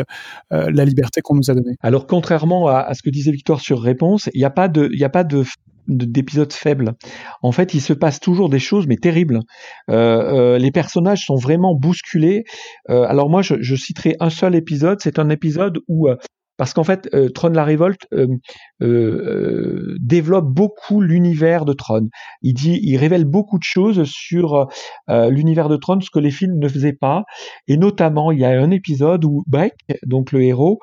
la liberté qu'on nous a donnée. Alors contrairement à, ce que disait Victoire sur réponse, il n'y a pas de il a pas de d'épisodes faibles. En fait, il se passe toujours des choses, mais terribles. Euh, euh, les personnages sont vraiment bousculés. Euh, alors moi, je, je, citerai un seul épisode. C'est un épisode où euh, parce qu'en fait, euh, Tron la révolte euh, euh, développe beaucoup l'univers de Tron. Il dit, il révèle beaucoup de choses sur l'univers de Tron, ce que les films ne faisaient pas. Et notamment, il y a un épisode où Beck, donc le héros,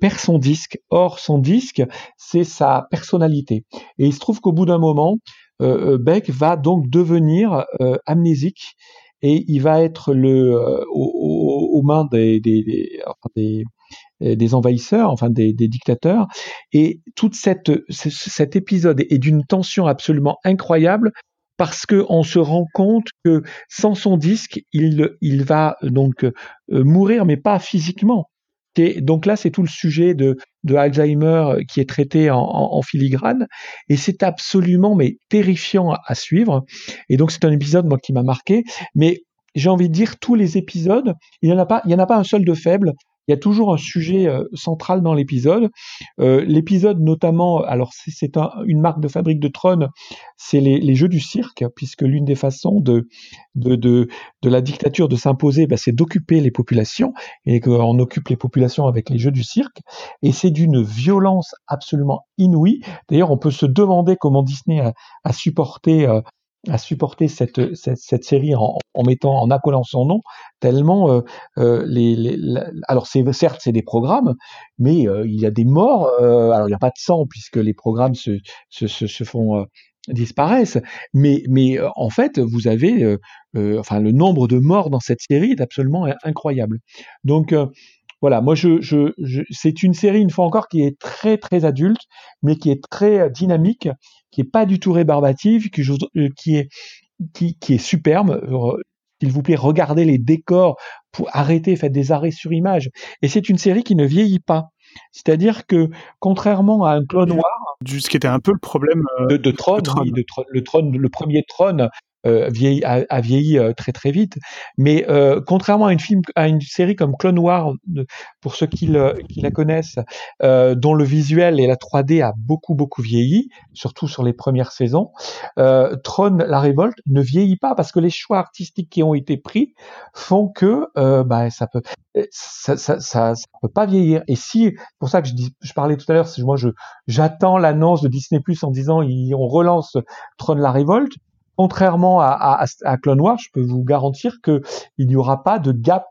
perd son disque. Or, son disque, c'est sa personnalité. Et il se trouve qu'au bout d'un moment, Beck va donc devenir amnésique et il va être le aux, aux, mains des, des, des, des euh, des envahisseurs, enfin des, dictateurs. Et toute cette cet épisode est d'une tension absolument incroyable parce que on se rend compte que sans son disque, il il va donc euh, mourir, mais pas physiquement. Et donc là, c'est tout le sujet de, de Alzheimer qui est traité en, filigrane, et c'est absolument mais terrifiant à, à suivre. Et donc c'est un épisode moi qui m'a marqué, mais j'ai envie de dire tous les épisodes, il n'y en a pas, il y en a pas un seul de faible il y a toujours un sujet euh, central dans l'épisode. Euh, l'épisode notamment, alors c'est un, une marque de fabrique de Tron, c'est les, jeux du cirque, puisque l'une des façons de, la dictature de s'imposer, bah, c'est d'occuper les populations, et qu'on occupe les populations avec les jeux du cirque, et c'est d'une violence absolument inouïe. D'ailleurs, on peut se demander comment Disney a, a supporté euh, à supporter cette, cette, cette série en, en, mettant en accolant son nom tellement euh, euh, les, les alors c'est certes c'est des programmes mais euh, il y a des morts euh, alors il n'y a pas de sang puisque les programmes se se, se, font euh, disparaissent mais mais en fait vous avez enfin le nombre de morts dans cette série est absolument incroyable. Donc voilà, moi je, je, je c'est une série une fois encore qui est très très adulte, mais qui est très dynamique, qui est pas du tout rébarbative, qui, qui est qui, qui est superbe. S'il vous plaît, regardez les décors, pour arrêter, faites des arrêts sur image. Et c'est une série qui ne vieillit pas. C'est-à-dire que, contrairement à un Clone Noir, ce qui était un peu le problème de, de Tron, de Tron. Oui, de, le, Tron, le premier Tron euh, vieilli, a, a, vieilli euh, très très vite. Mais euh, contrairement à une film, à une série comme Clone Wars, pour ceux qui, le, qui la connaissent, euh, dont le visuel et la 3D a beaucoup beaucoup vieilli, surtout sur les premières saisons, euh, Tron la révolte ne vieillit pas parce que les choix artistiques qui ont été pris font que bah, ça peut ça, ça, ça, peut pas vieillir. Et si, pour ça que je, dis, je parlais tout à l'heure, moi j'attends l'annonce de Disney Plus en disant on relance Tron la révolte contrairement à, à, Clone Wars, je peux vous garantir que il n'y aura pas de gap,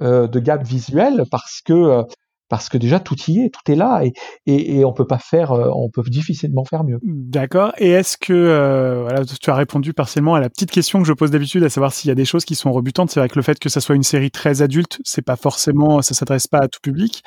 euh, de gap visuel parce que euh, parce que déjà tout y est, tout est là et, et, on peut pas faire, euh, on peut difficilement faire mieux. D'accord. Et est-ce que voilà, tu as répondu partiellement à la petite question que je pose d'habitude, à savoir s'il y a des choses qui sont rebutantes. C'est vrai que le fait que ça soit une série très adulte, c'est pas forcément, ça s'adresse pas à tout public,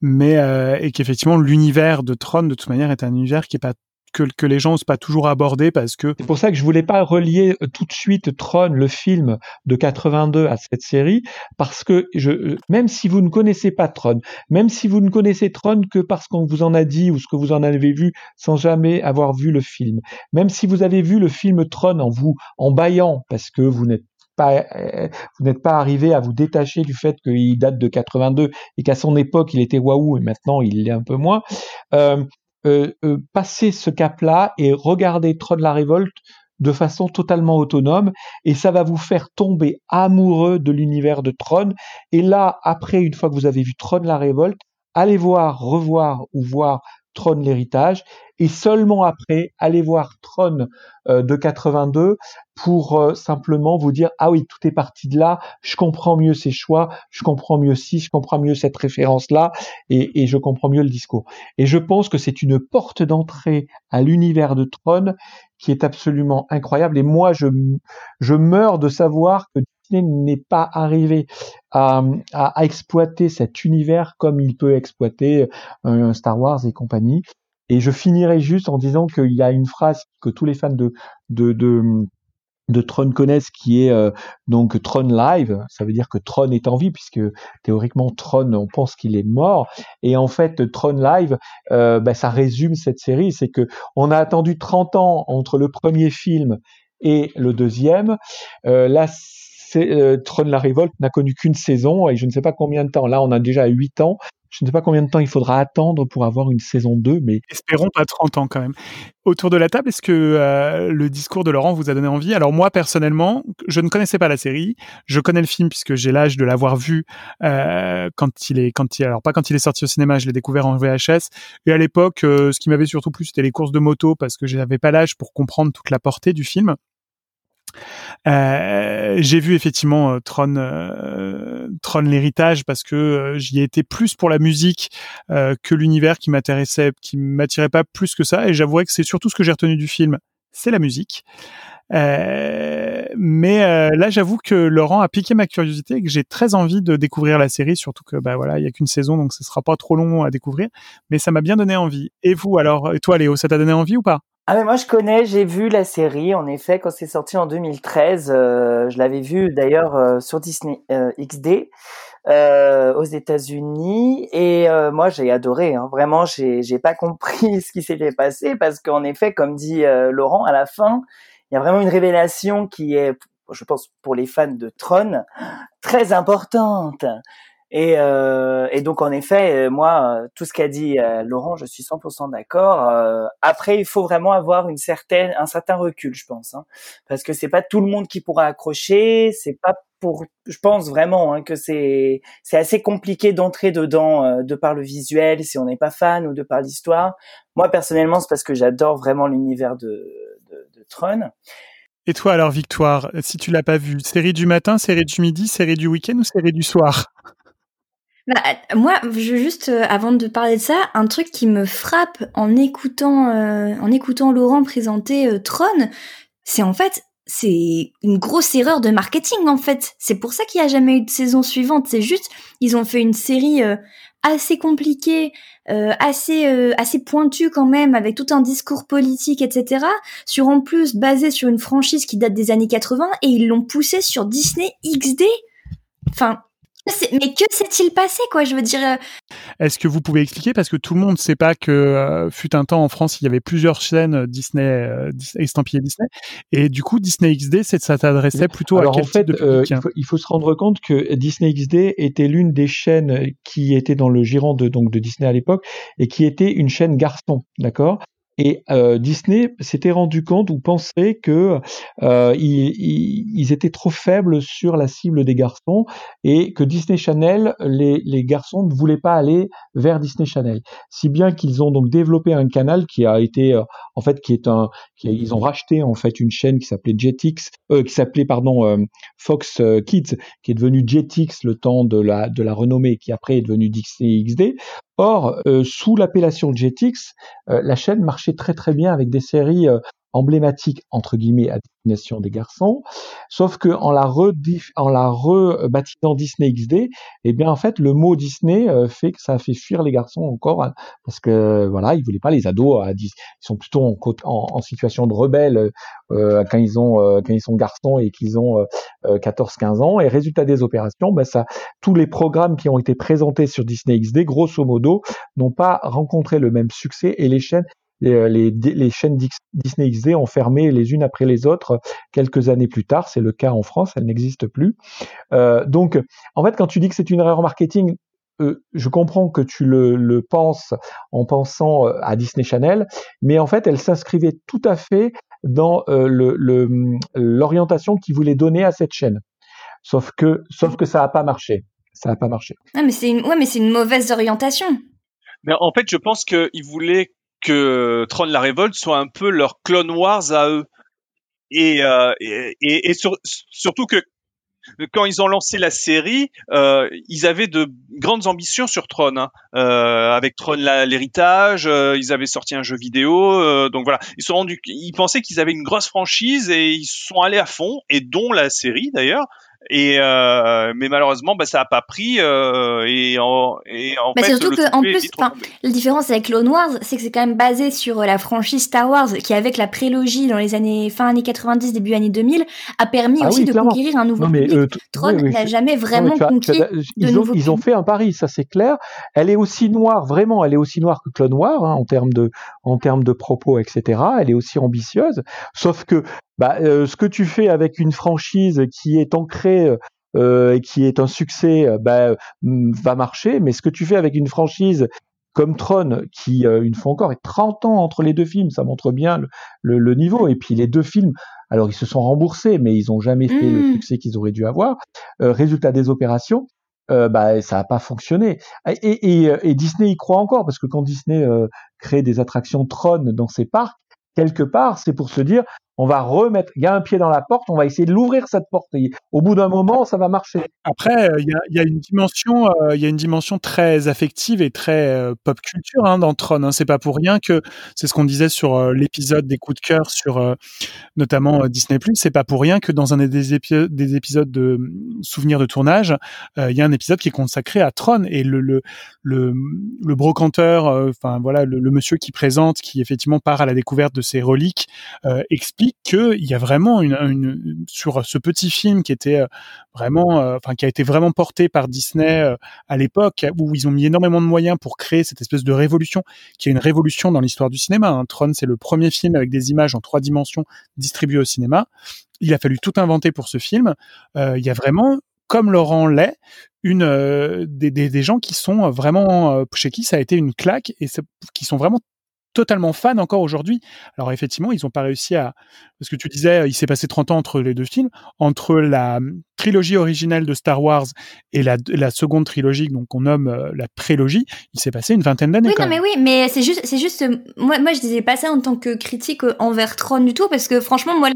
mais et qu'effectivement l'univers de Tron de toute manière est un univers qui est pas que, que les gens n'osent pas toujours aborder parce que... C'est pour ça que je voulais pas relier euh, tout de suite Tron, le film de 82 à cette série, parce que je, euh, même si vous ne connaissez pas Tron, même si vous ne connaissez Tron que parce qu'on vous en a dit ou ce que vous en avez vu sans jamais avoir vu le film, même si vous avez vu le film Tron en vous en baillant parce que vous n'êtes pas, euh, vous n'êtes pas arrivé à vous détacher du fait qu'il date de 82 et qu'à son époque il était waouh et maintenant il l'est un peu moins. Euh, passer ce cap-là et regarder Tron la révolte de façon totalement autonome. Et ça va vous faire tomber amoureux de l'univers de Tron. Et là après une fois que vous avez vu Tron la révolte allez voir revoir ou voir Tron l'héritage et seulement après allez voir Tron euh, de 82 pour euh, simplement vous dire ah oui tout est parti de là je comprends mieux ces choix je comprends mieux si je comprends mieux cette référence là et, et je comprends mieux le discours. Et je pense que c'est une porte d'entrée à l'univers de Tron qui est absolument incroyable et moi je je meurs de savoir que N'est pas arrivé à, exploiter cet univers comme il peut exploiter un Star Wars et compagnie. Et je finirai juste en disant qu'il y a une phrase que tous les fans de, de, de, Tron connaissent qui est euh, donc Tron Live, ça veut dire que Tron est en vie puisque théoriquement Tron on pense qu'il est mort. Et en fait Tron Live euh, bah, ça résume cette série, c'est que on a attendu 30 ans entre le premier film et le deuxième. Euh, euh, la révolte n'a connu qu'une saison et je ne sais pas combien de temps. Là, on a déjà 8 ans Je ne sais pas combien de temps il faudra attendre pour avoir une saison 2, mais espérons pas 30 ans quand même. Autour de la table, est-ce que euh, le discours de Laurent vous a donné envie? Alors moi personnellement, je ne connaissais pas la série. Je connais le film puisque j'ai l'âge de l'avoir vu euh, quand il est quand il alors pas quand il est sorti au cinéma, je l'ai découvert en VHS. Et à l'époque, euh, ce qui m'avait surtout plu, c'était les courses de moto parce que je n'avais pas l'âge pour comprendre toute la portée du film. Euh, j'ai vu effectivement euh, Tron, euh, Tron l'héritage parce que euh, j'y ai été plus pour la musique que l'univers qui m'intéressait, qui m'attirait pas plus que ça. Et j'avouerais que c'est surtout ce que j'ai retenu du film, c'est la musique. mais là, j'avoue que Laurent a piqué ma curiosité et que j'ai très envie de découvrir la série, surtout que bah voilà, il y a qu'une saison, donc ce sera pas trop long à découvrir. Mais ça m'a bien donné envie. Et vous, alors, et toi, Léo, ça t'a donné envie ou pas? Ah mais moi je connais, j'ai vu la série en effet quand c'est sorti en 2013. Euh, je l'avais vu d'ailleurs euh, sur Disney euh, XD aux États-Unis et moi j'ai adoré. Hein. Vraiment, j'ai j'ai pas compris *laughs* ce qui s'était passé parce qu'en effet, comme dit Laurent, à la fin, il y a vraiment une révélation qui est, je pense pour les fans de Tron, très importante. Et, euh, et, donc en effet, euh, moi, euh, tout ce qu'a dit euh, Laurent, je suis 100% d'accord. Euh, après, il faut vraiment avoir une certaine, un certain recul, je pense, hein, parce que c'est pas tout le monde qui pourra accrocher. C'est pas pour, je pense vraiment hein, que c'est c'est assez compliqué d'entrer dedans de par le visuel si on n'est pas fan ou de par l'histoire. Moi personnellement, c'est parce que j'adore vraiment l'univers de, de, de Tron. Et toi alors, Victoire, si tu l'as pas vu, série du matin, série du midi, série du week-end ou série du soir? Bah, moi, je juste euh, avant de parler de ça, un truc qui me frappe en écoutant euh, en écoutant Laurent présenter euh, Tron, c'est en fait c'est une grosse erreur de marketing en fait. C'est pour ça qu'il n'y a jamais eu de saison suivante. C'est juste ils ont fait une série assez compliquée, assez assez pointue quand même, avec tout un discours politique, etc. Sur en plus basé sur une franchise qui date des années 80 et ils l'ont poussé sur Disney XD. Enfin, mais que s'est-il passé, quoi? Je veux dire. Euh, Est-ce que vous pouvez expliquer? Parce que tout le monde ne sait pas que euh, fut un temps en France, il y avait plusieurs chaînes Disney, euh, estampillées Disney, et du coup Disney XD, ça s'adressait plutôt à quel en fait, type de public il, faut, il, faut, se rendre compte que Disney XD était l'une des chaînes qui était dans le giron de donc de Disney à l'époque et qui était une chaîne garçon, d'accord? Et euh, Disney s'était rendu compte ou pensait que euh, ils, étaient trop faibles sur la cible des garçons et que Disney Channel, les, garçons ne voulaient pas aller vers Disney Channel, si bien qu'ils ont donc développé un canal qui a été euh, en fait qui est un qui, ils ont racheté en fait une chaîne qui s'appelait Jetix, qui s'appelait pardon Fox Kids, qui est devenu Jetix le temps de la de la renommée, qui après est devenu Disney XD. Or, euh, sous l'appellation Jetix, euh, la chaîne marchait très très bien avec des séries euh, emblématique entre guillemets à destination des garçons, sauf que en la, en la rebaptisant Disney XD, eh bien en fait le mot Disney euh, fait que ça a fait fuir les garçons encore hein, parce que voilà ils voulaient pas les ados à ils sont plutôt en, en, en situation de rebelle euh, quand ils ont euh, quand ils sont garçons et qu'ils ont 14-15 ans. Et résultat des opérations, ben ça tous les programmes qui ont été présentés sur Disney XD grosso modo n'ont pas rencontré le même succès et les chaînes euh, les, les, chaînes Disney XD ont fermé les unes après les autres quelques années plus tard. C'est le cas en France, elles n'existent plus. Euh, donc, en fait, quand tu dis que c'est une erreur marketing, euh, je comprends que tu le, le, penses en pensant euh, à Disney Channel, mais en fait, elle s'inscrivait tout à fait dans euh, l'orientation le, qu'ils voulaient donner à cette chaîne. Sauf que, sauf que ça n'a pas marché. Ça n'a pas marché. Ah, mais c'est une, ouais, mais c'est une mauvaise orientation. Mais en fait, je pense qu'ils voulaient que Tron la Révolte soit un peu leur Clone Wars à eux. Et, euh, et, et, surtout que quand ils ont lancé la série, euh, ils avaient de grandes ambitions sur Tron, hein. euh, avec Tron l'héritage. Euh, ils avaient sorti un jeu vidéo, euh, donc voilà. Ils sont rendus, ils pensaient qu'ils avaient une grosse franchise et ils sont allés à fond, et dont la série d'ailleurs. Et euh, mais malheureusement, bah, ça a pas pris. Euh, et en, et en bah, fait, surtout que en plus, la différence avec Clone Wars, c'est que c'est quand même basé sur la franchise Star Wars, qui avec la prélogie dans les années fin années 90, début années 2000, a permis ah aussi oui, de clairement. conquérir un nouveau non, mais, public. euh, Tron oui, oui, n'a jamais vraiment non, as- conquis as- de ils, ont, nouveaux ils ont fait un pari, ça c'est clair. Elle est aussi noire, vraiment, elle est aussi noire que Clone Noir hein, en termes de, en termes de propos, etc. Elle est aussi ambitieuse. Sauf que bah, euh, ce que tu fais avec une franchise qui est ancrée euh, qui est un succès, bah, va marcher. Mais ce que tu fais avec une franchise comme Tron, qui une fois encore est 30 ans entre les deux films, ça montre bien le, le, niveau. Et puis les deux films, alors ils se sont remboursés, mais ils n'ont jamais fait le Mmh. succès qu'ils auraient dû avoir. Euh, résultat des opérations, euh, bah, ça n'a pas fonctionné. Et, et, Disney y croit encore, parce que quand Disney euh, crée des attractions Tron dans ses parcs, quelque part, c'est pour se dire, on va remettre, il y a un pied dans la porte, on va essayer de l'ouvrir cette porte. Et au bout d'un moment, ça va marcher. Après, euh, il y, a, une dimension, il y a une dimension très affective et très euh, pop culture hein, dans Tron. Hein. C'est pas pour rien que c'est ce qu'on disait sur euh, l'épisode des coups de cœur sur euh, notamment Disney+. C'est pas pour rien que dans un des, épi des épisodes de souvenirs de tournage, il y a un épisode qui est consacré à Tron et le le le, le brocanteur, enfin voilà, le, le, monsieur qui présente, qui effectivement part à la découverte de ces reliques, explique qu'il y a vraiment une, sur ce petit film qui était vraiment, euh, enfin qui a été vraiment porté par Disney euh, à l'époque, où ils ont mis énormément de moyens pour créer cette espèce de révolution, qui est une révolution dans l'histoire du cinéma. Hein. Tron, c'est le premier film avec des images en trois dimensions distribuées au cinéma. Il a fallu tout inventer pour ce film. Euh, il y a vraiment comme Laurent Lay, une euh, des, gens qui sont vraiment euh, chez qui ça a été une claque et qui sont vraiment totalement fans encore aujourd'hui. Alors effectivement, ils n'ont pas réussi à... Parce que tu disais, il s'est passé 30 ans entre les deux films, entre la trilogie originelle de Star Wars et la, la seconde trilogie, donc on nomme euh, la prélogie, il s'est passé une vingtaine d'années. Oui, non, mais oui, mais c'est juste, c'est juste, moi, moi, je disais pas ça en tant que critique envers Tron du tout, parce que franchement, moi,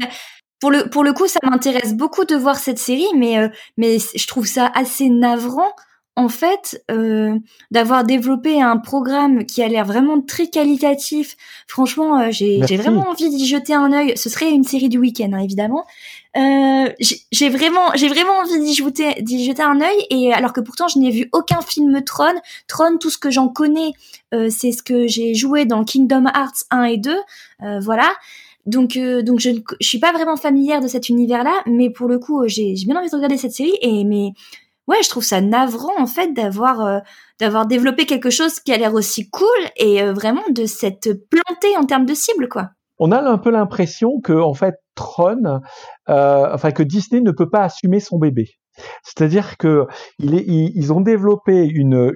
pour le, pour le coup, ça m'intéresse beaucoup de voir cette série, mais, euh, mais je trouve ça assez navrant en fait, euh, d'avoir développé un programme qui a l'air vraiment très qualitatif. Franchement, euh, j'ai vraiment envie d'y jeter un œil. Ce serait une série du week-end, hein, évidemment. Euh, j'ai vraiment, j'ai vraiment envie d'y jeter, d'y jeter un œil. Et alors que pourtant, je n'ai vu aucun film Tron. Tron, tout ce que j'en connais, euh, c'est ce que j'ai joué dans Kingdom Hearts 1 et 2. Euh, voilà. Donc, euh, donc je ne je suis pas vraiment familière de cet univers-là, mais pour le coup, j'ai bien envie de regarder cette série. Et mais ouais, je trouve ça navrant en fait d'avoir euh, d'avoir développé quelque chose qui a l'air aussi cool et euh, vraiment de s'être planté en termes de cible quoi. On a un peu l'impression que en fait Tron, euh, enfin que Disney ne peut pas assumer son bébé. C'est-à-dire que ils, ont développé une,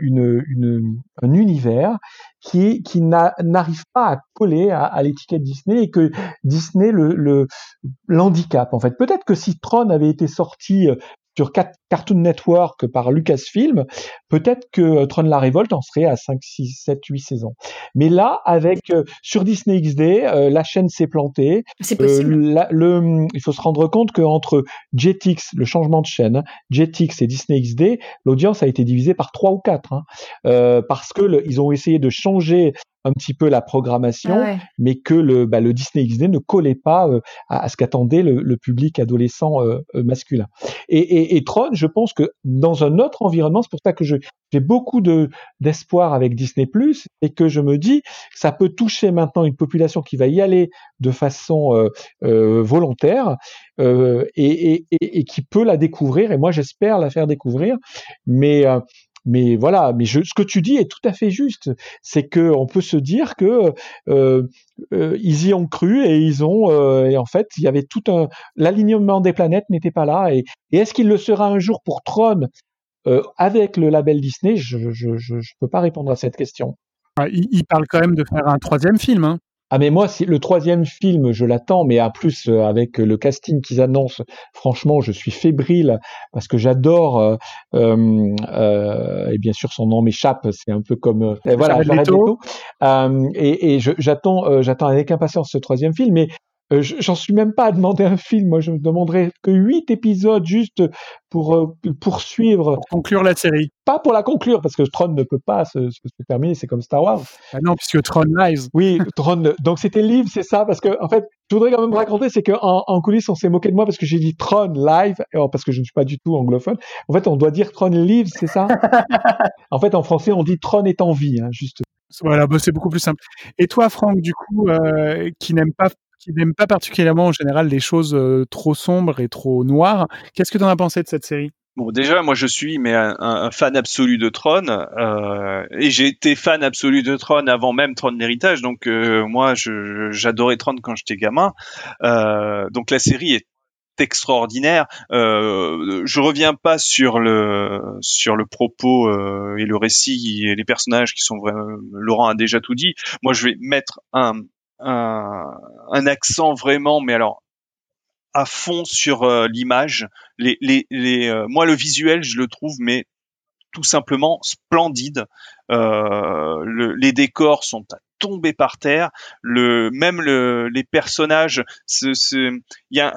un univers qui, qui n'arrive pas à coller à, l'étiquette Disney et que Disney le, le l'handicap en fait. Peut-être que si Tron avait été sorti sur Cartoon Network par Lucasfilm, peut-être que Tron la Révolte en serait à 5, 6, 7, 8 saisons. Mais là, avec euh, sur Disney XD, euh, la chaîne s'est plantée. C'est possible. Euh, la, le, il faut se rendre compte qu'entre Jetix, le changement de chaîne, Jetix et Disney XD, l'audience a été divisée par 3 ou 4. Hein, parce que le, ils ont essayé de changer un petit peu la programmation, ah ouais. mais que le, bah, le Disney XD ne collait pas euh, à, à, ce qu'attendait le, le, public adolescent euh, masculin. Et, et, et, Tron, je pense que dans un autre environnement, c'est pour ça que j'ai beaucoup de d'espoir avec Disney Plus et que je me dis que ça peut toucher maintenant une population qui va y aller de façon euh, volontaire et, et, qui peut la découvrir. Et moi, j'espère la faire découvrir, mais mais voilà, mais je, ce que tu dis est tout à fait juste. C'est que on peut se dire que euh, euh, ils y ont cru et ils ont euh, et en fait il y avait tout un l'alignement des planètes n'était pas là et, est-ce qu'il le sera un jour pour Tron avec le label Disney? Je je peux pas répondre à cette question. Il, il parle quand même de faire un troisième film. Hein. Ah mais moi, si le troisième film, je l'attends, mais en plus euh, avec le casting qu'ils annoncent, franchement, je suis fébrile parce que j'adore. Euh, euh, et bien sûr, son nom m'échappe. C'est un peu comme euh, voilà, Jared Leto. et, et j'attends, j'attends avec impatience ce troisième film. Mais euh, j'en suis même pas à demander un film. Moi, je me demanderais que huit épisodes juste pour euh, poursuivre. Pour conclure la série. Pas pour la conclure, parce que Tron ne peut pas se, se, se terminer. C'est comme Star Wars. Ah non, puisque Tron Live. Oui, Tron. donc c'était live, c'est ça, parce que en fait, je voudrais quand même raconter, c'est qu'en en coulisses, on s'est moqué de moi parce que j'ai dit Tron Live, parce que je ne suis pas du tout anglophone. En fait, on doit dire Tron Live, c'est ça? *laughs* En fait, en français, on dit Tron est en vie, hein, juste. Voilà, bah, c'est beaucoup plus simple. Et toi, Franck, du coup, euh, qui n'aime pas qui n'aime pas particulièrement en général les choses trop sombres et trop noires. Qu'est-ce que tu en as pensé de cette série? Bon, déjà, moi, je suis mais un, fan absolu de Tron, euh, et j'ai été fan absolu de Tron avant même Tron l'héritage. Donc, euh, moi, j'adorais Tron quand j'étais gamin. Euh, donc, la série est extraordinaire. Euh, je reviens pas sur le sur le propos et le récit et les personnages qui sont vraiment. Laurent a déjà tout dit. Moi, je vais mettre un un, un accent vraiment, mais alors à fond sur euh, l'image. Les, les, les euh, moi, le visuel, je le trouve, mais tout simplement splendide. Euh, le, les décors sont à tomber par terre. Le même le, les personnages, il y a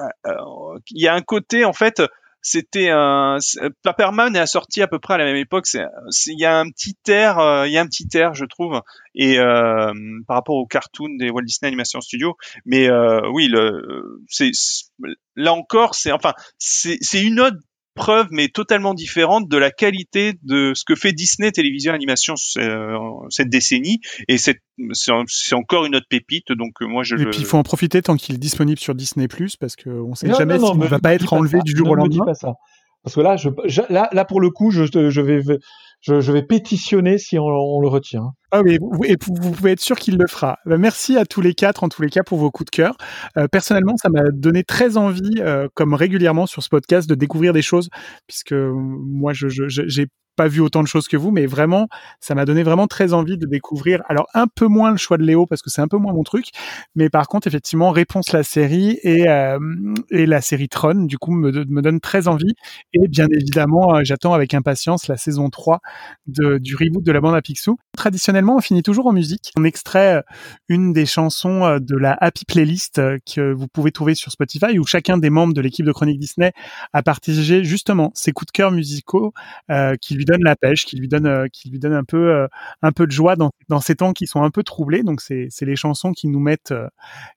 il y a un côté en fait c'était un Paperman est assorti à peu près à la même époque. Il y a un petit air, euh, il y a un petit air, je trouve, et euh, par rapport au cartoon des Walt Disney Animation Studios. Mais euh, oui, le, c'est là encore, c'est enfin, c'est une autre preuve, mais totalement différente de la qualité de ce que fait Disney Télévision Animation euh, cette décennie. Et c'est encore une autre pépite. Donc euh, moi, je. Et puis il faut en profiter tant qu'il est disponible sur Disney Plus, parce qu'on sait jamais s'il ne va pas être enlevé du jour au lendemain. Pas ça. Parce que là, je, là, là, pour le coup, je, je vais, je, je, vais pétitionner si on, le retient. Ah oui, et vous, pouvez être sûr qu'il le fera. Bah, merci à tous les quatre, en tous les cas, pour vos coups de cœur. Euh, personnellement, ça m'a donné très envie, euh, comme régulièrement sur ce podcast, de découvrir des choses, puisque moi, je, j'ai pas vu autant de choses que vous, mais vraiment, ça m'a donné vraiment très envie de découvrir. Alors un peu moins le choix de Léo parce que c'est un peu moins mon truc, mais par contre effectivement réponse la série et euh, et la série Tron du coup me, me donne très envie et bien évidemment euh, j'attends avec impatience la saison 3 de, du reboot de la bande à Picsou. Traditionnellement on finit toujours en musique. On extrait euh, une des chansons de la Happy Playlist que vous pouvez trouver sur Spotify où chacun des membres de l'équipe de Chronique Disney a partagé justement ses coups de cœur musicaux qui lui donne la pêche, qui lui donne, euh, qui lui donne un peu, euh, un peu de joie dans, dans ces temps qui sont un peu troublés. Donc c'est, c'est les chansons qui nous mettent, euh,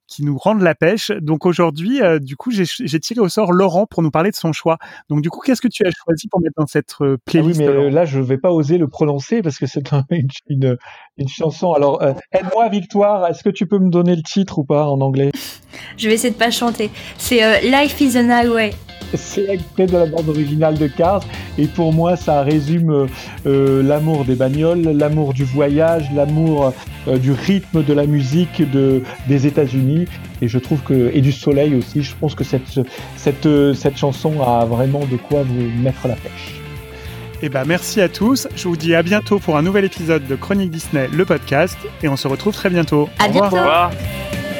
qui nous rendent la pêche. Donc aujourd'hui, du coup, j'ai, j'ai tiré au sort Laurent pour nous parler de son choix. Donc du coup, qu'est-ce que tu as choisi pour mettre dans cette playlist ah Oui, mais là, je vais pas oser le prononcer parce que c'est *laughs* une, une, une chanson. Alors, aide-moi, Victoire. Est-ce que tu peux me donner le titre ou pas en anglais? Je vais essayer de pas chanter. C'est Life is an Highway c'est extrait de la bande originale de Cars et pour moi ça résume euh, l'amour des bagnoles, l'amour du voyage, l'amour euh, du rythme de la musique de, des États-Unis et je trouve que et du soleil aussi. Je pense que cette cette cette chanson a vraiment de quoi vous mettre la pêche. Eh ben merci à tous. Je vous dis à bientôt pour un nouvel épisode de Chronique Disney, le podcast, et on se retrouve très bientôt. À Au bientôt. revoir. like a road